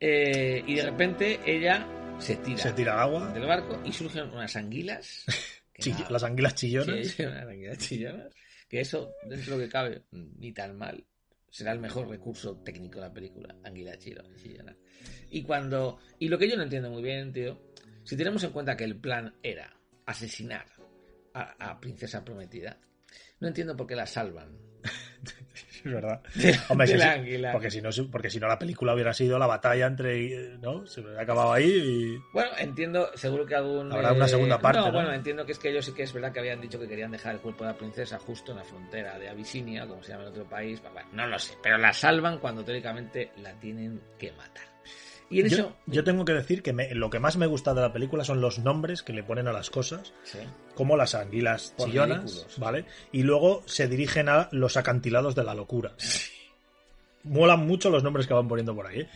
Eh, y de repente ella se tira, Se tira al agua, del barco y surgen unas anguilas. [laughs] chill- las anguilas chillonas. sí, unas anguilas chillonas. Que eso, dentro de lo que cabe, ni tan mal. Será el mejor recurso técnico de la película, anguila chillo- chillona. Y cuando. Y lo que yo no entiendo muy bien, tío, si tenemos en cuenta que el plan era asesinar a, a Princesa Prometida, no entiendo por qué la salvan. [laughs] Es verdad. Hombre, porque si no, porque si no la película hubiera sido la batalla entre, eh, ¿no? Se hubiera acabado ahí y Bueno, entiendo, seguro que algún... Habrá una segunda parte, No, ¿no? bueno, entiendo que es que ellos sí que es verdad que habían dicho que querían dejar el cuerpo de la princesa justo en la frontera de Abisinia, como se llama en otro país. No lo sé, pero la salvan cuando teóricamente la tienen que matar. Y en yo, eso... yo tengo que decir que me- lo que más me gusta de la película son los nombres que le ponen a las cosas, Sí. como las anguilas Por chillonas, ridículos. ¿vale? Y luego se dirigen a los acantilados de la locura. [laughs] Molan mucho los nombres que van poniendo por ahí. ¿eh?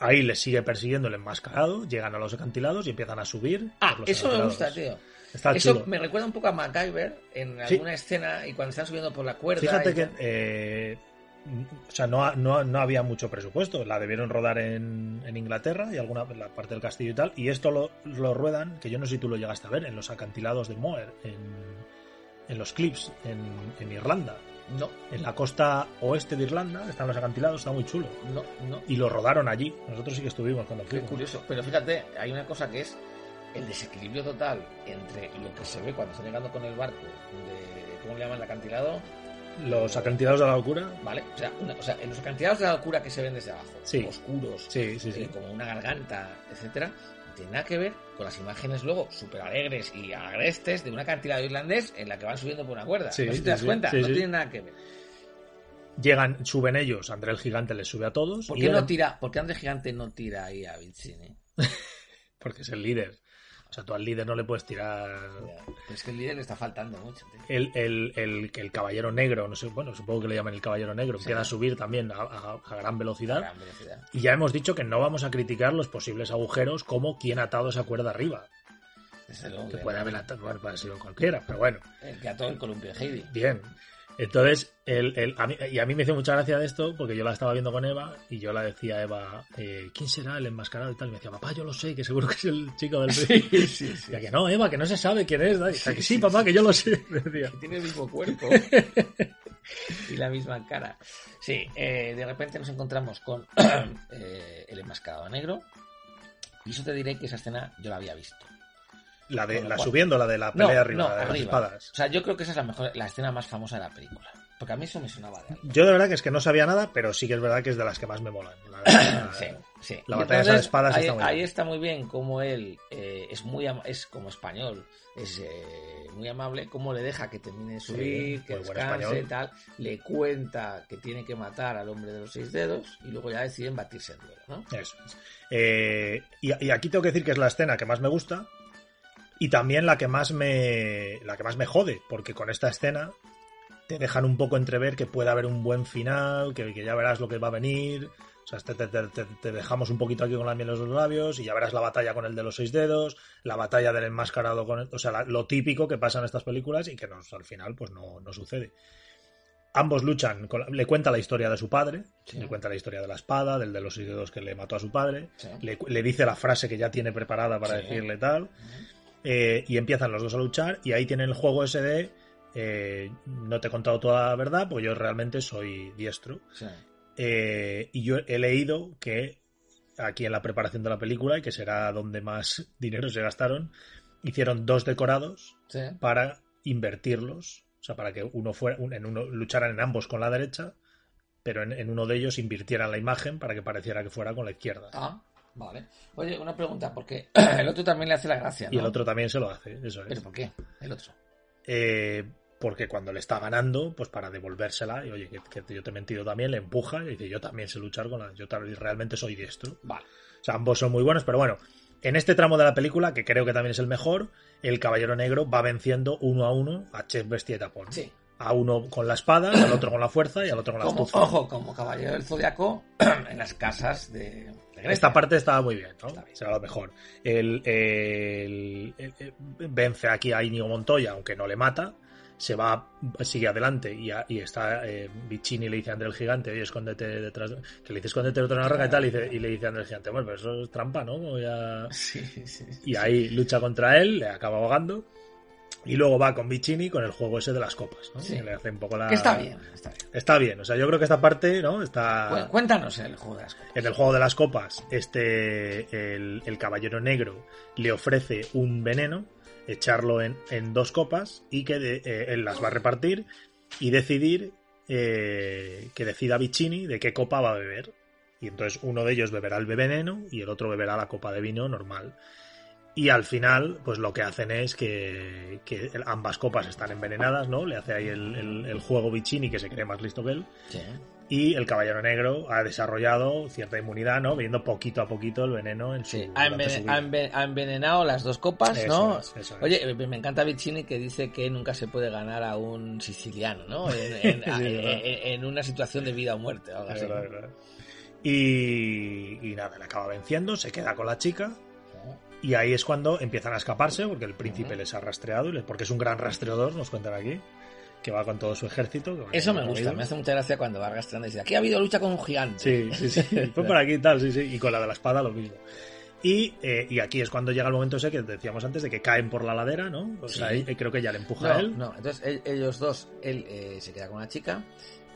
Ahí les sigue persiguiendo el enmascarado, llegan a los acantilados y empiezan a subir. Ah, eso me gusta, tío. Está Eso chulo. me recuerda un poco a MacGyver en Sí. alguna escena y cuando están subiendo por la cuerda. Fíjate y que eh, o sea, no, no, no había mucho presupuesto. La debieron rodar en, en Inglaterra y alguna la parte del castillo y tal. Y esto lo, lo ruedan, que yo no sé si tú lo llegaste a ver, en los acantilados de Moher, en, en los clips, en, en Irlanda. No, En la costa oeste de Irlanda están los acantilados, está muy chulo. no, no. Y lo rodaron allí. Nosotros sí que estuvimos cuando Qué fuimos. curioso. Pero fíjate, hay una cosa que es el desequilibrio total entre lo que se ve cuando están llegando con el barco de, ¿cómo le llaman? El acantilado, Los acantilados de la locura. ¿vale? O sea, una- en los acantilados de la locura que se ven desde abajo, Sí. oscuros, Sí, sí, eh, como una garganta, etcétera, no tiene nada que ver con las imágenes luego súper alegres y agrestes de un acantilado irlandés en la que van subiendo por una cuerda. Sí, no sé si te das cuenta, no tiene nada que ver. Llegan, suben ellos, André el Gigante les sube a todos. ¿Por qué no tira, por qué Andrés Gigante no tira ahí a Vicini? [laughs] Porque es el líder. O sea, tú al líder no le puedes tirar. Es que el líder le está faltando mucho, tío. El, el, el, el caballero negro, no sé, bueno, supongo que le llaman el caballero negro, Sí. empieza a subir también a, a- a gran velocidad. Gran velocidad. Y ya hemos dicho que no vamos a criticar los posibles agujeros como quién ha atado esa cuerda arriba. Desde luego Que que puede haber atado, bueno, puede sido cualquiera, pero bueno, El que ató el columpio Heidi. bien. Entonces, el, el- a mí, y a mí me hizo mucha gracia de esto, porque yo la estaba viendo con Eva y yo la decía a Eva, eh, ¿quién será el enmascarado y tal? Y me decía, papá, yo lo sé, que seguro que es el chico del Sí, sí, sí. Decía que no, Eva, que no se sabe quién es. Y decía que sí, papá, que yo lo sé. Decía. Tiene el mismo cuerpo. [laughs] y la misma cara. Sí, eh, de repente nos encontramos con [clears throat] eh, el enmascarado negro. Y eso te diré que esa escena yo la había visto. La de la cual- subiendo, la de la No, pelea arriba, no, la de las espadas. O sea, yo creo que esa es la mejor, la escena más famosa de la película. Porque a mí eso me sonaba de algo. Yo de verdad que es que no sabía nada, pero sí que es verdad que es de las que más me molan. La, la- [coughs] Sí, sí. La Y batalla esa de espadas ahí, está muy ahí bien. está muy bien como él eh, es muy es como español, es eh, muy amable, como le deja que termine de subir, Sí, que descanse tal, le cuenta que tiene que matar al hombre de los seis dedos y luego ya deciden batirse en duelo, ¿no? Eso es. Eh, y, y aquí tengo que decir que es la escena que más me gusta y también la que más me la que más me jode, porque con esta escena te dejan un poco entrever que puede haber un buen final, que, que ya verás lo que va a venir. O sea, te, te- te- te dejamos un poquito aquí con la miel en los labios y ya verás la batalla con el de los seis dedos, la batalla del enmascarado con el- o sea, la- lo típico que pasa en estas películas y que nos, al final pues no, no sucede. Ambos luchan, con le cuenta la historia de su padre, Sí. le cuenta la historia de la espada, del de los seis dedos que le mató a su padre, Sí. le, le dice la frase que ya tiene preparada para Sí. decirle tal, eh, y empiezan los dos a luchar y ahí tienen el juego ese de eh, no te he contado toda la verdad porque yo realmente soy diestro Sí. Eh, y yo he leído que aquí en la preparación de la película y que será donde más [laughs] dinero se gastaron hicieron dos decorados Sí. para invertirlos o sea para que uno fuera un- en uno lucharan en ambos con la derecha pero en, en uno de ellos invirtieran la imagen para que pareciera que fuera con la izquierda Ah, vale. Oye, una pregunta, porque [clears throat] el otro también le hace la gracia, ¿no? y el otro también se lo hace eso es ¿Pero por qué? El otro. Eh, porque cuando le está ganando, pues para devolvérsela, y oye, que, que yo te he mentido también, le empuja y dice, yo también sé luchar con la... Yo realmente soy diestro. Vale. O sea, ambos son muy buenos, pero bueno, en este tramo de la película, que creo que también es el mejor, el Caballero Negro va venciendo uno a uno a Chef Bestia y Tapón. Sí. A uno con la espada, al otro con la fuerza y al otro con la Como, ojo, como caballero del zodiaco [clears throat] en las casas de Grecia. Esta parte estaba muy bien, ¿no? Bien. Será lo mejor. El, el- el- el- vence aquí a Íñigo Montoya, aunque no le mata. Se va, sigue adelante y, a- y está eh, Vicini le dice a André el Gigante, oye, escóndete detrás, de-". que le dice escóndete detrás de una roca y tal, y, dice- y le dice a André el Gigante, bueno, pero eso es trampa, ¿no? [laughs] Sí, sí, sí. Y ahí lucha contra él, le acaba ahogando. Y luego va con Vicini con el juego ese de las copas, ¿no? Sí. Que le hace un poco la... Que está bien, está bien. Está bien, o sea, yo creo que esta parte, ¿no? Está... Cu- Cuéntanos el juego de las copas. En el juego de las copas, este el, el caballero negro le ofrece un veneno, echarlo en, en dos copas y que de- eh, él las va a repartir y decidir eh, que decida Vicini de qué copa va a beber. Y entonces uno de ellos beberá el veneno y el otro beberá la copa de vino normal. Y al final, pues lo que hacen es que, que ambas copas están envenenadas, ¿no? Le hace ahí el, el- el juego Vicini que se cree más listo que él Sí. y el caballero negro ha desarrollado cierta inmunidad, ¿no? Bebiendo poquito a poquito el veneno en su, Sí, ha, durante envene- su vida. ha enve- ha envenenado las dos copas, Eso ¿no? es, eso es. Oye, me encanta Vicini que dice que nunca se puede ganar a un siciliano, ¿no? En, [laughs] en- Sí, a- en- una situación de vida o muerte, o algo así. verdad, verdad. Y, y nada, le acaba venciendo, se queda con la chica. Y ahí es cuando empiezan a escaparse, porque el príncipe les ha rastreado, porque es un gran rastreador, nos cuentan aquí, que va con todo su ejército. Eso me gusta, me hace mucha gracia cuando va arrastrando y dice, aquí ha habido lucha con un gigante. Sí, sí, sí. [laughs] Fue por aquí y tal, sí, sí. Y con la de la espada lo mismo. Y, eh, y aquí es cuando llega el momento ese que decíamos antes de que caen por la ladera, ¿no? O sea, ahí, eh, creo que ya le empuja No, a él. no, entonces él- ellos dos, él eh, se queda con la chica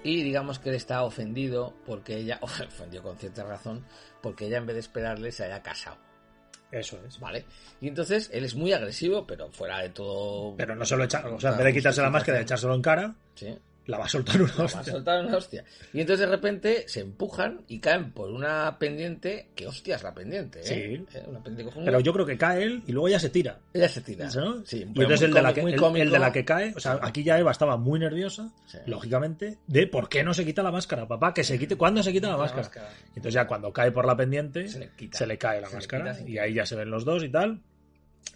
y digamos que él está ofendido porque ella, [laughs] ofendido con cierta razón, porque ella en vez de esperarle se haya casado, Eso es. ¿vale? Y entonces él es muy agresivo, pero fuera de todo... Pero no se lo echa, o sea, en vez de quitarse la máscara y echárselo en cara, Sí. La va a soltar una Va a hostia. soltar una hostia. Y entonces de repente se empujan y caen por una pendiente, que hostia es la pendiente, ¿eh? Sí. Eh, Una pendiente. Pero yo creo que cae él y luego ya se tira. Ella se tira. ¿no? Sí, y entonces el de, la que, el- de la que cae, o sea, aquí ya Eva estaba muy nerviosa, Sí. lógicamente, de por qué no se quita la máscara, papá, que se quite, ¿cuándo se quita la La máscara? máscara. Entonces ya cuando cae por la pendiente, Se le quita. cae la Se le máscara quita sin y ahí ya se ven los dos y tal,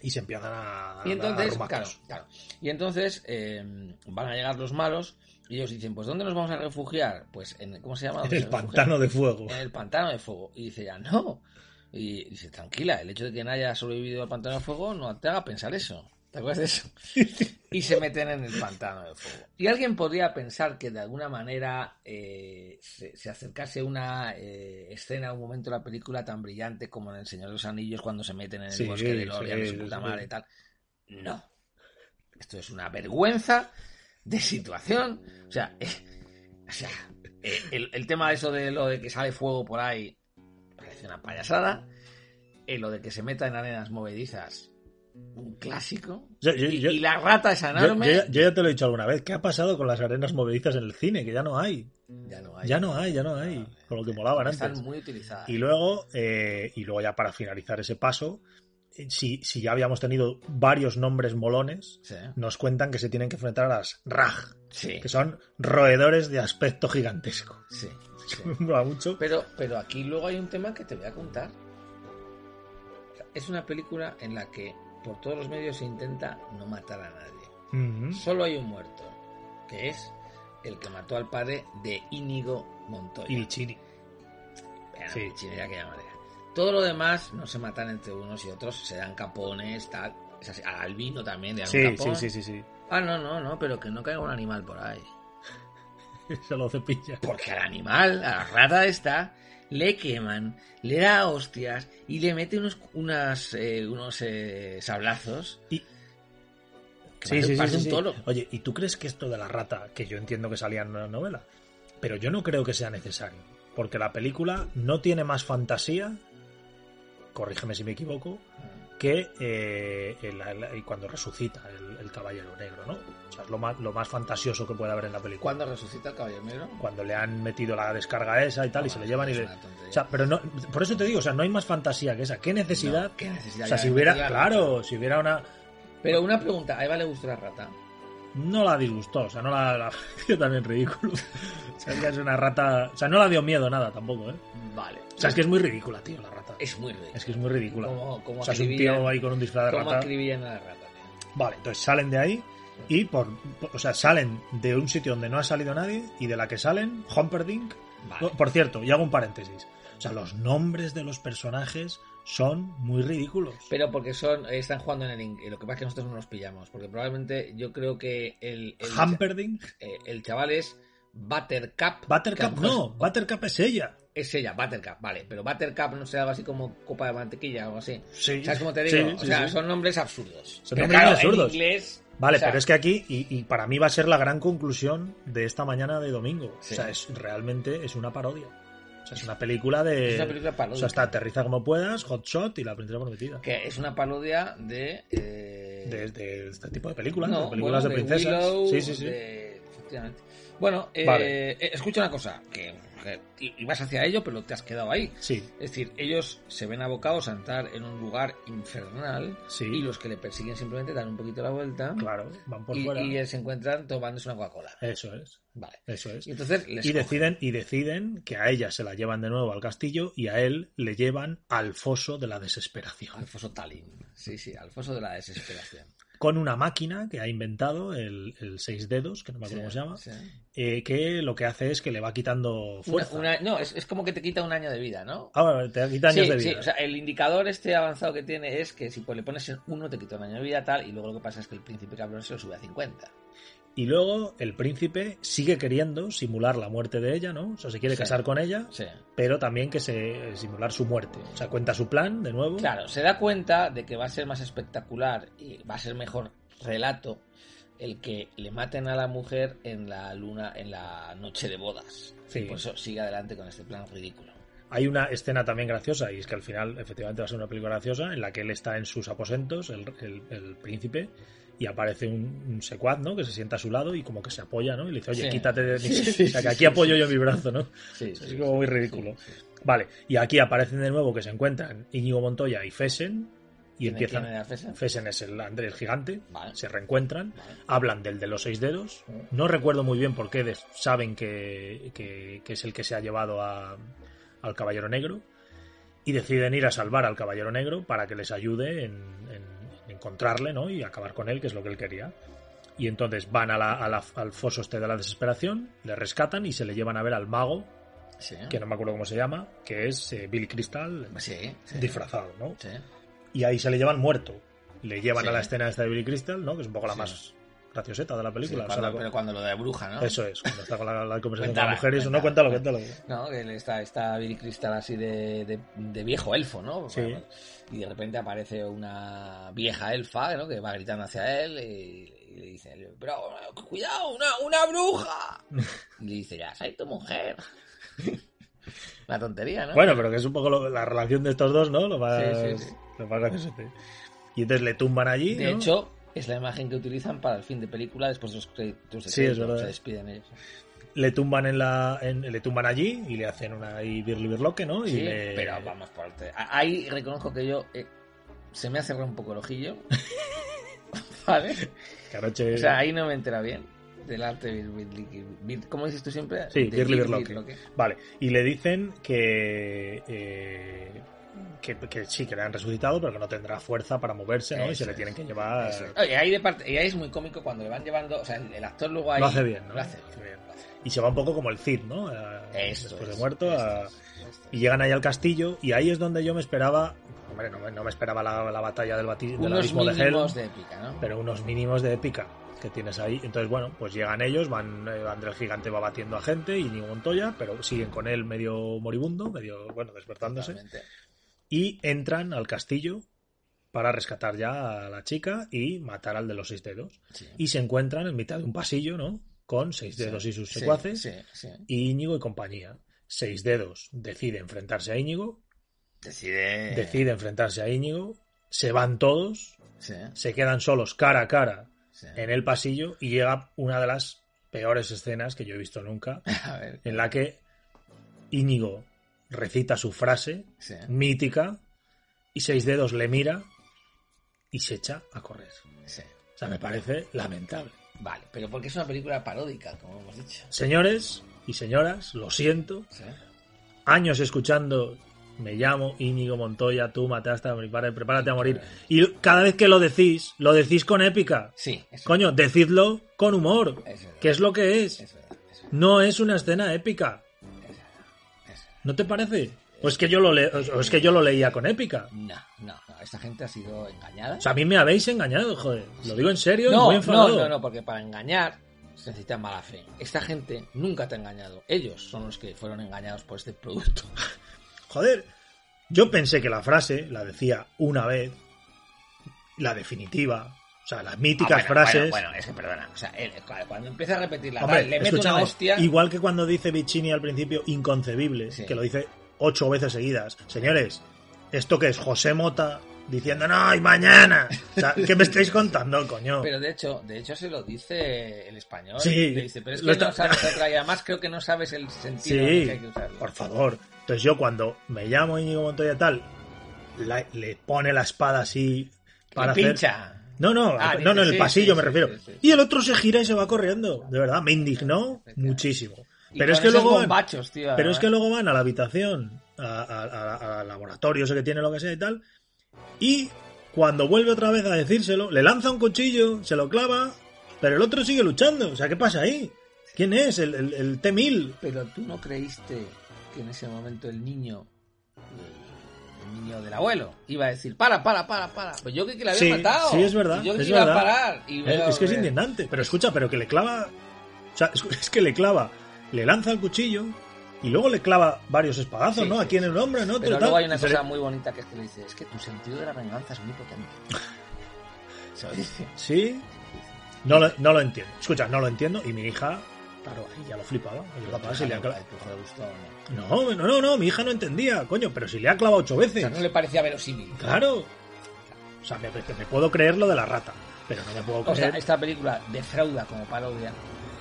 y se empiezan a... Y a entonces, claro, rumacos. claro. Y entonces eh, van a llegar los malos y ellos dicen, pues ¿dónde nos vamos a refugiar? Pues en, ¿cómo se llama? En ¿Dónde el pantano de fuego. En el pantano de fuego. Y dice ya, no. Y dice, tranquila, el hecho de que no haya sobrevivido al pantano de fuego no te haga pensar eso. ¿Te acuerdas de eso? [laughs] y se meten en el pantano de fuego. Y alguien podría pensar que de alguna manera eh, se, se acercase una eh, escena, un momento de la película tan brillante como en El Señor de los Anillos cuando se meten en el Sí, bosque de Lorien, sí, su puta sí. madre y tal. No. Esto es una vergüenza de situación. O sea, eh, o sea eh, el, el tema de eso de lo de que sale fuego por ahí parece una payasada. Eh, lo de que se meta en arenas movedizas, un clásico. Yo- yo- y, yo- y la rata es enorme. yo- ya te lo he dicho alguna vez, ¿qué ha pasado con las arenas movedizas en el cine? Que ya no hay. Ya no hay. Ya no hay, ya no hay. Con lo que molaban Están antes. muy utilizadas. Y luego, eh, y luego ya para finalizar ese paso, si, si ya habíamos tenido varios nombres molones, Sí. nos cuentan que se tienen que enfrentar a las Raj, Sí. que son roedores de aspecto gigantesco. sí, [laughs] sí. Me mola mucho. Pero, pero aquí luego hay un tema que te voy a contar. Es una película en la que por todos los medios se intenta no matar a nadie. Solo hay un muerto, que es el que mató al padre de Íñigo Montoya. Y Chini. Era sí. de aquella manera. Todo lo demás no se matan entre unos y otros, se dan capones, tal. Al albino también de algún sí, capón. sí, sí, sí. Ah, no, no, no, pero que no caiga un animal por ahí. [laughs] Se lo cepilla. Porque al animal, a la rata esta, le queman, le da hostias y le mete unos, unas, eh, unos eh, sablazos. Y- Sí, sí, sí, sí, un. Oye, ¿y tú crees que esto de la rata, que yo entiendo que salía en una novela, pero yo no creo que sea necesario? Porque la película no tiene más fantasía, corrígeme si me equivoco, que eh, el- el- cuando resucita el, el caballero negro, ¿no? O sea, es lo más, lo más fantasioso que puede haber en la película. ¿Cuándo resucita el caballero negro? Cuando le han metido la descarga esa y tal, y se le llevan y le... O sea, pero no, por eso te digo, o sea, no hay más fantasía que esa. ¿Qué necesidad? ¿Qué necesidad? o sea, si hubiera, claro, si hubiera una, Pero una pregunta, ¿a Eva le gustó la rata? no la disgustó, o sea, no la, la [laughs] también ridículo. O sea, es una rata, o sea, no la dio miedo nada tampoco, ¿eh? Vale. O sea, es que es muy ridícula, tío, la rata. Es muy ridículo. Es que es muy. Como, como o sea, es un tío ahí con un disfraz de rata. a la rata, tío. Vale, entonces salen de ahí y por, o sea, salen de un sitio donde no ha salido nadie y de la que salen, Humperdinck. Vale. Oh, Por cierto, y hago un paréntesis. O sea, los nombres de los personajes son muy ridículos. Pero porque son están jugando en el ing- Lo que pasa es que nosotros no nos pillamos. Porque probablemente yo creo que el, el, Humperdinck, eh, el chaval es Buttercup. Buttercup no, Buttercup es ella. Es, ella, Buttercup, vale. Pero Buttercup no sea algo así como copa de mantequilla o algo así. Sí. ¿Sabes cómo te digo? Sí, o sí, sea, son nombres absurdos. Son nombres claro, absurdos. En inglés. Vale, o sea, pero es que aquí, y, y para mí va a ser la gran conclusión de esta mañana de domingo. O sea, es realmente es una parodia. O sea, es una película de. Es una película O paródica. sea, está Aterriza como puedas, Hot Shot y La Princesa Prometida. Que es una parodia de. eh, De, de este tipo de películas, no, de películas bueno, de princesas. Willow, sí, sí, sí. de- efectivamente. Bueno, eh, Vale. eh, escucha una cosa, que, que ibas hacia ello, pero te has quedado ahí. Sí, Es decir, ellos se ven abocados a entrar en un lugar infernal sí. y los que le persiguen simplemente dan un poquito la vuelta Claro, van por y, fuera. y se encuentran tomándose una Coca-Cola. Eso es, Vale. eso es. Y entonces les Y cogen. deciden, y deciden que a ella se la llevan de nuevo al castillo y a él le llevan al foso de la desesperación. Alfonso Talín. Sí, sí, Alfonso de la desesperación. Con una máquina que ha inventado el, el seis dedos, que no me acuerdo cómo se llama, Sí. eh, que lo que hace es que le va quitando fuerza. una- no, es, es como que te quita un año de vida, ¿no? Ah, bueno, te quita años Sí, de sí, vida. o sea, el indicador este avanzado que tiene es que si pues, le pones en uno te quita un año de vida tal y luego lo que pasa es que el príncipe cabrón se lo sube a 50. Y luego el príncipe sigue queriendo simular la muerte de ella, ¿no? O sea, se quiere Sí. casar con ella, Sí. pero también que se simular su muerte. O sea, cuenta su plan de nuevo. Claro, se da cuenta de que va a ser más espectacular y va a ser mejor relato el que le maten a la mujer en la luna, en la noche de bodas. Sí. Y por eso sigue adelante con este plan ridículo. Hay una escena también graciosa, y es que al final efectivamente va a ser una película graciosa, en la que él está en sus aposentos, el, el- el príncipe, y aparece un, un secuaz, ¿no? Que se sienta a su lado y como que se apoya, ¿no? Y le dice, oye, Sí. quítate de mí. Sí, o sea, que aquí apoyo yo mi brazo, ¿no? Sí, Es como muy ridículo. Vale, y aquí aparecen de nuevo que se encuentran Íñigo Montoya y Fesen, y ¿Quién- empiezan... Fesen? Fesen es el Andrés gigante, Vale. se reencuentran, Vale. hablan del de los seis dedos. No recuerdo muy bien por qué saben que, que- que es el que se ha llevado a- al Caballero Negro y deciden ir a salvar al Caballero Negro para que les ayude en- en encontrarle ¿no? y acabar con él, que es lo que él quería. Y entonces van a la- a la- al foso este de la desesperación, le rescatan y se le llevan a ver al mago, Sí. que no me acuerdo cómo se llama, que es eh, Billy Crystal Sí, sí. disfrazado, ¿no? Sí. y ahí se le llevan muerto. Le llevan a la escena esta de Billy Crystal, ¿no? Que es un poco la más gracioseta de la película. Sí, O sea, cuando- la- pero cuando lo de bruja, ¿no? Eso es, cuando está con la, la [laughs] conversación Cuéntala, con las mujeres. No, cuéntala. cuéntalo, cuéntalo. No, que está, está Billy Crystal así de, de- de viejo elfo, ¿no? Sí. Y de repente aparece una vieja elfa, ¿no? Que va gritando hacia él y, y le dice, pero cuidado, una, una bruja. [laughs] Y le dice, ya, soy tu mujer. [laughs] La tontería, ¿no? Bueno, pero que es un poco lo- la relación de estos dos, ¿no? Lo más, Sí, sí, sí. lo más gracioso. Y entonces le tumban allí. de ¿no? hecho, es la imagen que utilizan para el fin de película después de los créditos de Sí, es verdad. Se despiden ellos. le tumban en la, en- le tumban allí y le hacen una ahí birli birloque, ¿no? Y Sí, le- pero vamos por. Ahí reconozco que yo... eh, se me ha cerrado un poco el ojillo. [laughs] ¿Vale? Caroche- O sea, ahí no me entera bien del arte bir- ¿Cómo dices tú siempre? Sí, Birli bir- Birloque. birloque. Vale, y le dicen que, eh, que, que sí, que le han resucitado, pero que no tendrá fuerza para moverse, ¿no? y se Eso le tienen que llevar. Eso. Oye, ahí, de parte, y ahí es muy cómico cuando le van llevando... O sea, el, el actor luego ahí... Lo hace bien, ¿no? Lo hace bien. bien. Y se va un poco como el Cid, ¿no? A- Esto Después es, de muerto. a- Y llegan ahí al castillo, y ahí es donde yo me esperaba. Hombre, no, me- no me esperaba la, la batalla del, bati- del Unos abismo de Hell, mínimos de épica, ¿no? pero unos mínimos de épica que tienes ahí. Entonces, bueno, pues llegan ellos, van eh, Andrés Gigante va batiendo a gente y Nigo Montoya, pero siguen con él medio moribundo, medio, bueno, despertándose. Totalmente. Y entran al castillo para rescatar ya a la chica y matar al de los seis dedos. Sí. Y se encuentran en mitad de un pasillo, ¿no? Con seis dedos y sus secuaces, Sí, sí. y Íñigo y compañía. Seis dedos decide enfrentarse a Íñigo, Decide... decide enfrentarse a Íñigo, se van todos, Sí, se quedan solos cara a cara en el pasillo y llega una de las peores escenas que yo he visto nunca, [laughs] A ver, en la que Íñigo recita su frase sí. mítica y seis dedos le mira y se echa a correr. sí. O sea, me parece lamentable. Vale, pero porque es una película paródica, como hemos dicho. Señores y señoras, lo siento. Sí. Años escuchando, me llamo Íñigo Montoya, tú mataste a mi padre, prepárate a morir. Y cada vez que lo decís, lo decís con épica. Sí, Coño, decidlo con humor, es que es lo que es. Es verdad, es verdad, No es una escena épica. ¿No te parece? O es que yo lo, le- o es que yo lo leía con épica. No, no, no, esta gente ha sido engañada. O sea, a mí me habéis engañado, joder. Lo digo en serio y no, muy no, enfadado. no, no, porque para engañar se necesita mala fe. Esta gente nunca te ha engañado. Ellos son los que fueron engañados por este producto. [laughs] Joder, yo pensé que la frase la decía una vez, la definitiva, o sea, las míticas Ah, bueno, frases. Bueno, bueno, es que perdona. O sea, él, cuando empieza a repetirla, Hombre, tal, le mete una hostia. igual que cuando dice Vicini al principio, inconcebible, Sí. que lo dice ocho veces seguidas. Señores, ¿esto qué es? José Mota diciendo, no, y mañana. O sea, ¿qué me estáis contando, coño? [laughs] Pero de hecho, de hecho se lo dice el español. Sí, Le dice, pero es lo que no está- sabes [laughs] otra y además creo que no sabes el sentido Sí, que hay que usarlo. por favor. Entonces yo cuando me llamo Íñigo Montoya tal, la- le pone la espada así para hacer... pincha. No, no, Ah, no, no, en el sí, pasillo sí, me refiero. sí. Y el otro se gira y se va corriendo. De verdad, me indignó muchísimo. Pero es que luego van, bombachos, tío, pero es que luego van a la habitación, al laboratorio ese que tiene lo que sea y tal. Y cuando vuelve otra vez a decírselo, le lanza un cuchillo, se lo clava, pero el otro sigue luchando. O sea, ¿qué pasa ahí? ¿Quién es? El, el, el T-1000. Pero tú no creíste que en ese momento el niño, el niño del abuelo, iba a decir, para, para, para, para. Pues yo creí que le había Sí, matado. sí, es verdad, yo es que iba verdad. a parar. Y Es, es que es indignante. Pero escucha, pero que le clava. O sea, es, es que le clava. Le lanza el cuchillo y luego le clava varios espadazos, Sí, ¿no? sí, Aquí en el hombro, ¿no? Pero luego hay una cosa muy bonita que es que le dice, es que tu sentido de la venganza es muy potente. [laughs] Dice. Sí. No lo, no lo entiendo. Escucha, no lo entiendo. Y mi hija, claro, ahí ya lo flipaba. Oye, papá, si le ha ¿A clavado. tu hijo le gustó o no? No, no, no, mi hija no entendía, coño, pero si le ha clavado ocho O veces. sea, no le parecía verosímil. Claro. O sea, me, puedo creer lo de la rata, pero no me puedo O sea, creer. esta película defrauda como parodia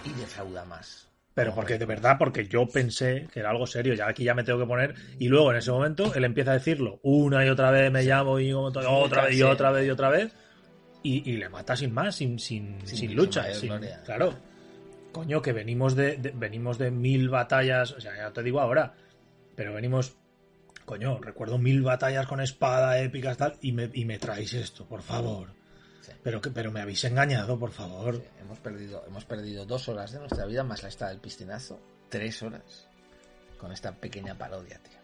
y defrauda más. Pero porque de verdad, porque yo pensé que era algo serio, ya aquí ya me tengo que poner. Y luego en ese momento él empieza a decirlo una y otra vez, me llamo y otra vez y otra vez y otra vez. Y, y le mata sin más, sin, sin, Sin- lucha. mayor sin- gloria. claro. Coño, que venimos de, de- venimos de mil batallas, o sea, ya te digo ahora, pero venimos, coño, recuerdo mil batallas con espada épicas tal, y me, y me traéis esto, por favor. Sí. Pero que, pero me habéis engañado, por favor. Sí, hemos perdido, hemos perdido dos horas de nuestra vida más la esta del piscinazo, tres horas con esta pequeña parodia, tío.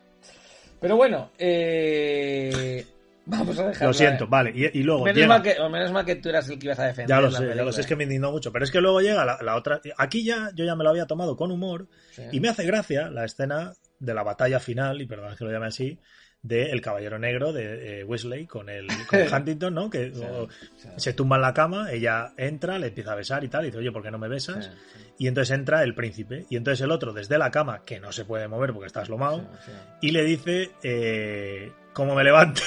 Pero bueno, eh, vamos a dejarlo. Lo siento, vale. Y, y luego Menos llega- mal, que, o menos mal que tú eras el que ibas a defender. Ya lo sé, ya lo sé, es que me indignó mucho. Pero es que luego llega la, la otra. Aquí ya yo ya me lo había tomado con humor. Sí. Y me hace gracia la escena de la batalla final, y perdón que lo llame así, de El Caballero Negro de eh, Wesley con el con [laughs] Huntington, ¿no? Que Sí, o- sí. se tumba en la cama, ella entra, le empieza a besar y tal, y dice, oye, ¿por qué no me besas? Sí, Y entonces entra el príncipe. Y entonces el otro, desde la cama, que no se puede mover porque está eslomado, y le dice, eh, ¿cómo me levante?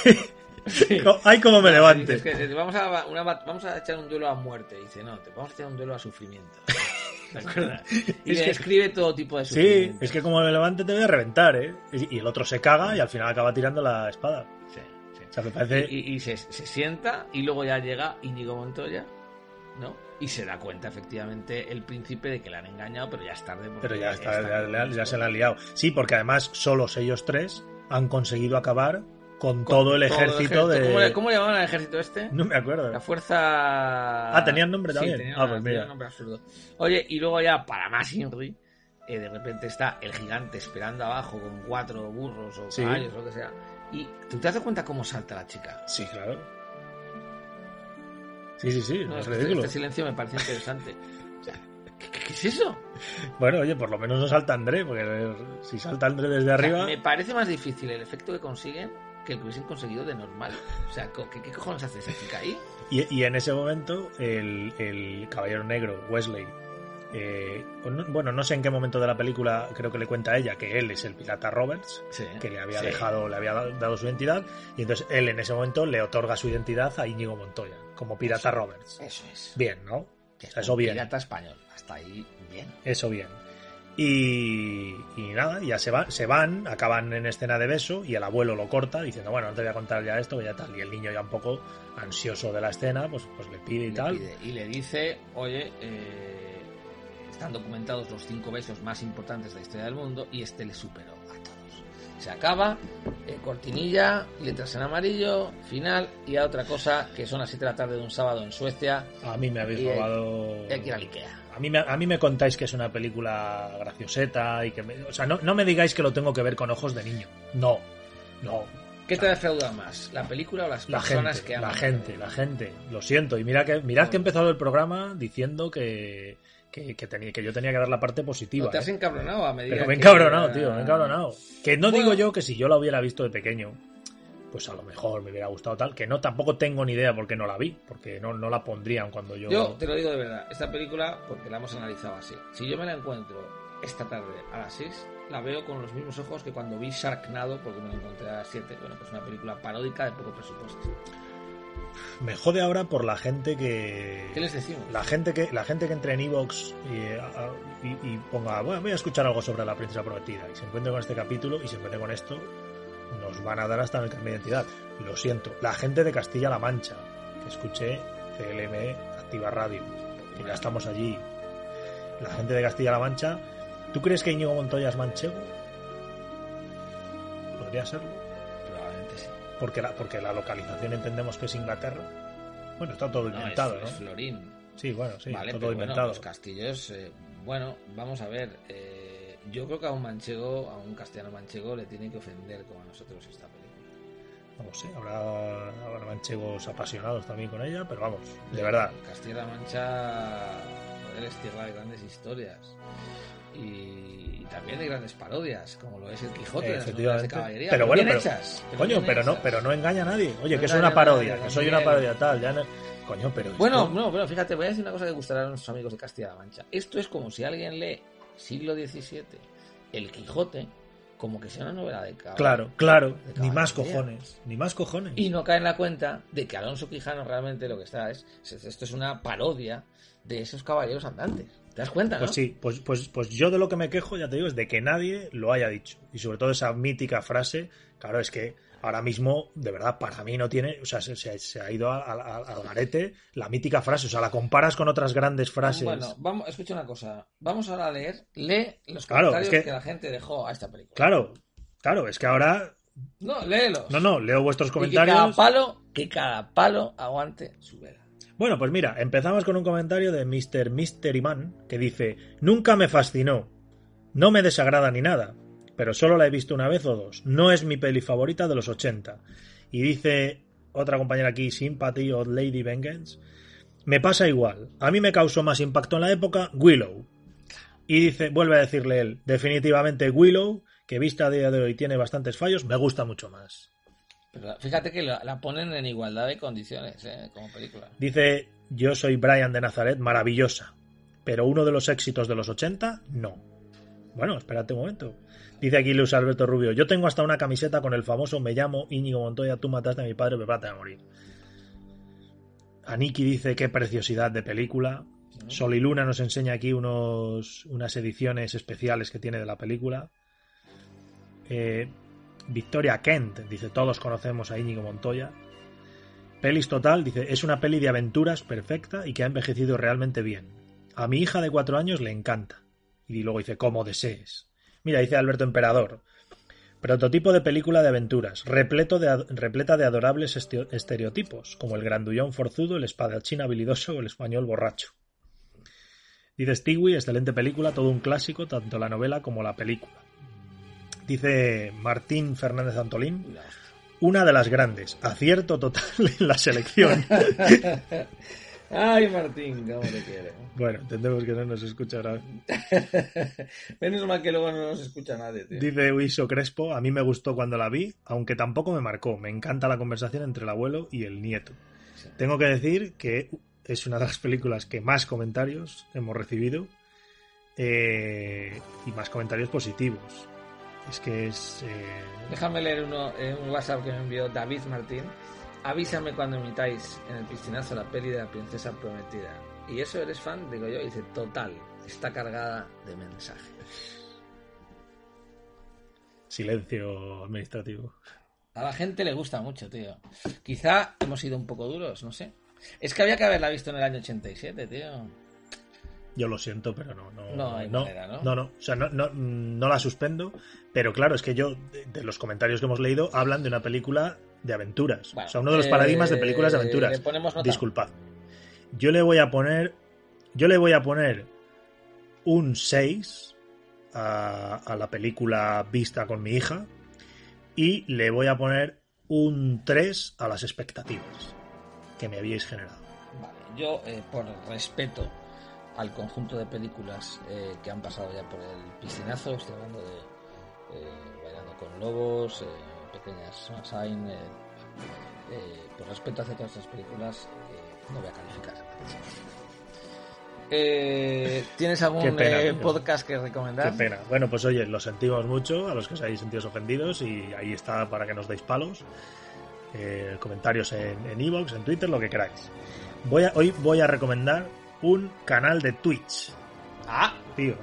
Sí. ¡Ay, cómo me levante! Que, vamos, a, una bat- vamos a echar un duelo a muerte. Dice, no, te vamos a echar un duelo a sufrimiento. [laughs] ¿De acuerdo? Y Es le que- describe todo tipo de Sí, sufrimiento. es que como me levante te voy a reventar, ¿eh? Y y el otro se caga y al final acaba tirando la espada. Sí, sí. O sea, me parece... Y, y- y se, se sienta y luego ya llega Íñigo Montoya, ¿no? Y se da cuenta efectivamente el príncipe de que le han engañado, pero ya es tarde. porque Pero ya, está, ya, se la han liado. Sí, porque además solos ellos tres han conseguido acabar con, todo el ejército de... ¿Cómo, le- cómo le llamaban al ejército este? No me acuerdo. La fuerza. Ah, ¿tenían nombre Sí, también? tenían Ah, una- pues mira. tenían un nombre absurdo. Oye, y luego ya, para más Henry, eh, de repente está el gigante esperando abajo con cuatro burros o Sí. caballos o lo que sea. Y tú te das cuenta cómo salta la chica. Sí, claro. Sí, sí, sí, No, es este, ridículo. este silencio me parece interesante. ¿qué, qué- qué es eso? Bueno, oye, por lo menos no salta André, porque si salta André desde O sea, arriba... me parece más difícil el efecto que consiguen que el que hubiesen conseguido de normal. O sea, ¿qué, qué cojones hace esa chica ahí? Y, y en ese momento el, el caballero negro, Wesley, eh, no- bueno, no sé en qué momento de la película creo que le cuenta a ella que él es el pirata Roberts, Sí, que le había sí. dejado, le había dado su identidad, y entonces él en ese momento le otorga su identidad a Íñigo Montoya, como pirata Roberts. Eso es. Bien, ¿no? Es Eso bien. Pirata español. Hasta ahí, bien. Eso bien. Y, y nada, ya se van, se van, acaban en escena de beso y el abuelo lo corta diciendo, bueno, no te voy a contar ya esto, ya tal. Y el niño ya un poco ansioso de la escena, pues, pues le pide y Le tal. pide y le dice, oye, eh, están documentados los cinco besos más importantes de la historia del mundo y este le superó a todos. Se acaba, eh, cortinilla, letras en amarillo, final y a otra cosa que son las 7 de la tarde de un sábado en Suecia A mí me habéis Y robado... hay que ir al Ikea. A mí, me, a mí me contáis que es una película gracioseta y que... me- o sea, no, no me digáis que lo tengo que ver con ojos de niño. No, no. ¿Qué te defrauda más? ¿La película o las La personas gente, que aman la gente, la gente. Lo siento. Y mira que, mirad que he empezado el programa diciendo que, que, que tenía, que yo tenía que dar la parte positiva. ¿No te has ¿eh? encabronado a medida Pero me he que- encabronado, tío, me he encabronado. Que no Bueno. digo yo que si yo la hubiera visto de pequeño, pues a lo mejor me hubiera gustado tal, que no tampoco tengo ni idea por qué no la vi, porque no, no la pondrían cuando yo... Yo te lo digo de verdad, esta película, porque la hemos analizado así, si yo me la encuentro esta tarde a las 6, la veo con los mismos ojos que cuando vi Sharknado, porque me la encontré a las 7. Bueno, pues una película paródica de poco presupuesto. Me jode ahora por la gente que... ¿Qué les decimos? La gente que la gente que entre en Evox y, y, y ponga, bueno, voy a escuchar algo sobre la princesa prometida y se encuentre con este capítulo y se encuentre con esto, nos van a dar hasta en el carnet de identidad. Lo siento. La gente de Castilla-La Mancha, que escuché CLM Activa Radio, que ya estamos allí. La gente de Castilla-La Mancha, ¿tú crees que Íñigo Montoya es manchego? Podría serlo. Porque la, porque la localización entendemos que es Inglaterra. Bueno, está todo No, inventado, es, ¿no? es Florín. Sí, bueno, sí, vale, está todo bueno, inventado. los castillos, eh, bueno, vamos a ver. eh, yo creo que a un manchego, a un castellano manchego, le tiene que ofender como a nosotros esta película. No sé, habrá, habrá manchegos apasionados también con ella, pero vamos, de verdad. Castilla-La Mancha joder, es tierra de grandes historias y, también de grandes parodias, como lo es el Quijote de las de caballería. Pero bueno, bien pero- hechas. pero Coño, bien pero no, pero no engaña a nadie. Oye, No que es una parodia, nadie, que soy una parodia tal, ya no- Coño, pero Bueno, esto- no, pero fíjate, voy a decir una cosa que gustará a nuestros amigos de Castilla-La Mancha. Esto es como si alguien lee siglo XVII El Quijote como que sea una novela de caballería. Claro, claro, ni más cojones, ni más cojones. Y no cae en la cuenta de que Alonso Quijano realmente lo que está es, es- esto es una parodia de esos caballeros andantes. ¿Te das cuenta, no? Pues sí, pues, pues, pues yo de lo que me quejo, ya te digo, es de que nadie lo haya dicho. Y sobre todo esa mítica frase, claro, es que ahora mismo, de verdad, para mí no tiene, o sea, se, se- se ha ido al, garete la mítica frase, o sea, la comparas con otras grandes frases. Bueno, vamos, escucha una cosa. Vamos ahora a leer, lee los Claro, comentarios es que... que- la gente dejó a esta película. Claro, claro, es que ahora, No, léelos. no, no, leo vuestros Y que cada comentarios. palo, que cada palo aguante su vela. Bueno, pues mira, empezamos con un comentario de Mr. Mystery Man que dice: Nunca me fascinó, no me desagrada ni nada, pero solo la he visto una vez o dos. No es mi peli favorita de los 80. Y dice otra compañera aquí, Sympathy of Lady Vengeance: Me pasa igual. A mí me causó más impacto en la época Willow. Y dice, vuelve a decirle él: Definitivamente Willow, que vista a día de hoy tiene bastantes fallos, me gusta mucho más. Pero fíjate que la, la ponen en igualdad de condiciones, ¿eh? Como película. Dice, yo soy Brian de Nazaret, maravillosa. Pero uno de los éxitos de los 80, no. Bueno, espérate un momento. Dice aquí Luis Alberto Rubio, yo tengo hasta una camiseta con el famoso me llamo Íñigo Montoya, tú mataste a mi padre, prepárate a morir. Aniki dice, qué preciosidad de película. Sol y Luna nos enseña aquí unos, unas ediciones especiales que tiene de la película. Eh, Victoria Kent dice, todos conocemos a Íñigo Montoya. Pelis Total dice, es una peli de aventuras perfecta y que ha envejecido realmente bien. A mi hija de cuatro años le encanta. Y luego dice, como desees. Mira, dice Alberto Emperador. Prototipo de película de aventuras, repleto de, repleta de adorables estereotipos, como el grandullón forzudo, el espadachín habilidoso o el español borracho. Dice Stewie, excelente película, todo un clásico, tanto la novela como la película. Dice Martín Fernández Antolín, una de las grandes, acierto total [laughs] en la selección. [laughs] Ay, Martín, cómo te quiero. bueno, entendemos que no nos escucha ahora. [laughs] Menos mal que luego no nos escucha nadie, tío. Dice Uiso Crespo, a mí me gustó cuando la vi, aunque tampoco me marcó. Me encanta la conversación entre el abuelo y el nieto. Sí. Tengo que decir que es una de las películas que más comentarios hemos recibido eh, y más comentarios positivos. Es que es... eh, Déjame leer uno, eh, un WhatsApp que me envió David Martín. Avísame cuando emitáis en el piscinazo la peli de la princesa prometida. ¿Y eso eres fan? Digo yo. Y dice, total, está cargada de mensajes. silencio administrativo. A la gente le gusta mucho, tío. Quizá hemos sido un poco duros, no sé. Es que había que haberla visto en el año 87, tío. Yo lo siento, pero no. No, No hay manera, ¿no? No, no. O sea, no, no, no la suspendo. Pero claro, es que yo, de, de los comentarios que hemos leído, hablan de una película de aventuras. Bueno, o sea, uno de los eh, paradigmas de películas de le aventuras. ponemos nota. Disculpad. Yo le voy a poner. Yo le voy a poner un 6 a, a la película vista con mi hija. Y le voy a poner un 3 a las expectativas que me habíais generado. Vale, yo, eh, por respeto al conjunto de películas eh, que han pasado ya por el piscinazo, estoy hablando de eh, Bailando con Lobos, eh, Pequeñas Sunshine, eh, por respeto hacia todas estas películas, no voy a calificar. ¿Tienes algún pena, podcast que recomendar? Qué pena. Bueno, pues oye, lo sentimos mucho a los que os hayáis sentido ofendidos y ahí está para que nos deis palos. Eh, comentarios en en iVoox, en Twitter, lo que queráis. Voy a, hoy voy a recomendar un canal de Twitch. Ah, Tío,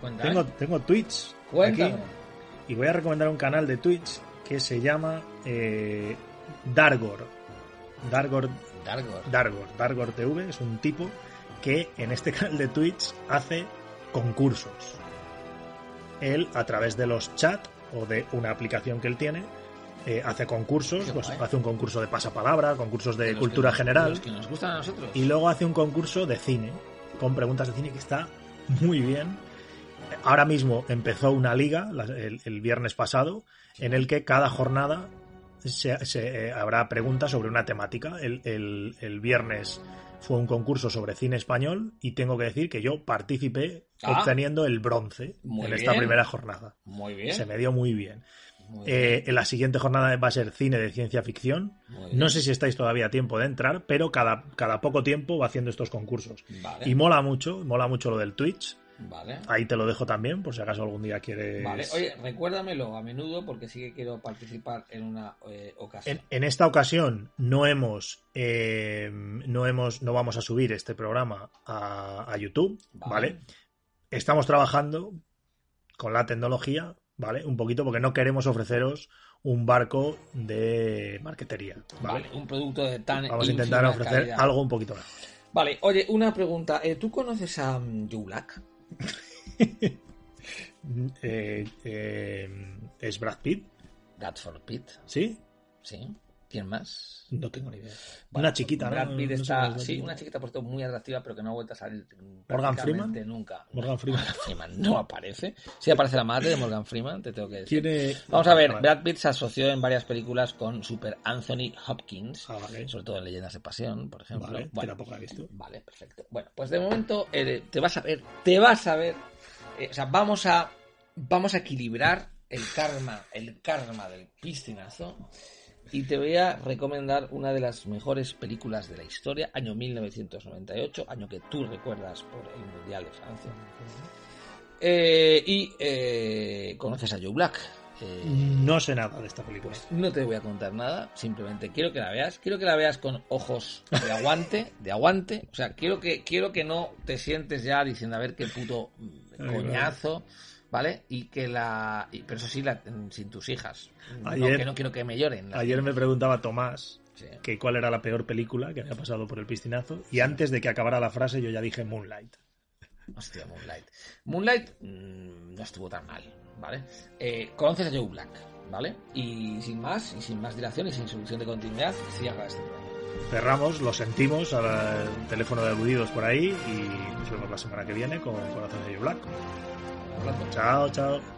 cuéntame. tengo, tengo Twitch Cuéntame. aquí y voy a recomendar un canal de Twitch que se llama eh, Dargor. Dargor Dargor. Dargor, Dargor TV es un tipo que en este [laughs] canal de Twitch hace concursos. Él, a través de los chats o de una aplicación que él tiene, eh, hace concursos, Qué pues guay. hace un concurso de pasapalabra, concursos de, De cultura que- general, Los que nos gustan a nosotros. y luego hace un concurso de cine, con preguntas de cine que está muy bien. Ahora mismo empezó una liga, la- el, el viernes pasado, en el que cada jornada se, se, eh, habrá preguntas sobre una temática. El, el- el viernes fue un concurso sobre cine español y tengo que decir que yo participé Ah. obteniendo el bronce en esta primera jornada. Muy bien. Se me dio muy bien. Eh, en la siguiente jornada va a ser cine de ciencia ficción. No sé si estáis todavía a tiempo de entrar, pero cada, cada poco tiempo va haciendo estos concursos. Vale. Y mola mucho, mola mucho lo del Twitch. Vale. Ahí te lo dejo también, por si acaso algún día quieres. Vale. Oye, recuérdamelo a menudo porque sí que quiero participar en una eh, ocasión. En, en esta ocasión no hemos, eh, no hemos, no vamos a subir este programa a, a YouTube, Vale. ¿vale? Estamos trabajando con la tecnología, ¿vale? Un poquito porque no queremos ofreceros un barco de marquetería, ¿vale? Vale, un producto de tan Vamos a intentar ofrecer calidad. algo un poquito mejor. Vale, oye, una pregunta. Eh, ¿Tú conoces a mm, Black? [laughs] Eh, eh, ¿Es Brad Pitt? Bradford Pitt, ¿Sí? ¿sí? ¿Quién más? No tengo ni idea. Bueno, una chiquita, ¿no? Brad Pitt No está, es sí, una chiquita por muy atractiva, pero que no ha vuelto a salir ¿Morgan Freeman? nunca. Morgan Freeman. Morgan Freeman no aparece. Sí aparece la madre de Morgan Freeman, te tengo que decir. Tiene... Vamos a ver. Brad Pitt se asoció en varias películas con Super Anthony Hopkins, Ah, vale. sobre todo en Leyendas de Pasión, por ejemplo. Vale, Bueno, tampoco la he visto. Vale, perfecto. Bueno, pues de momento eh, te vas a ver, te vas a ver, eh, o sea, vamos a, vamos a equilibrar el karma, el karma del piscinazo y te voy a recomendar una de las mejores películas de la historia, año 1998, año que tú recuerdas por el Mundial de Francia. Eh, y eh, conoces a Joe Black. Eh, No sé nada de esta película. no te voy a contar nada, simplemente quiero que la veas, quiero que la veas con ojos de aguante, de aguante, o sea, quiero que quiero que no te sientes ya diciendo a ver qué puto Ay, coñazo, ¿vale? Y que la y- pero eso sí la- sin tus hijas. No, Ayer- que no quiero que me lloren. Ayer me preguntaba Tomás Sí. que cuál era la peor película que había pasado por el piscinazo y antes de que acabara la frase yo ya dije Moonlight. Hostia, Moonlight. Moonlight mm, no estuvo tan mal, ¿vale? Eh, conoces a Joe Black, ¿vale? Y sin más, y sin más dilación y sin solución de continuidad, cierra este programa. Cerramos, lo sentimos, al teléfono de aludidos por ahí y nos vemos la semana que viene con Corazón de Black. Hablando. Chao, chao.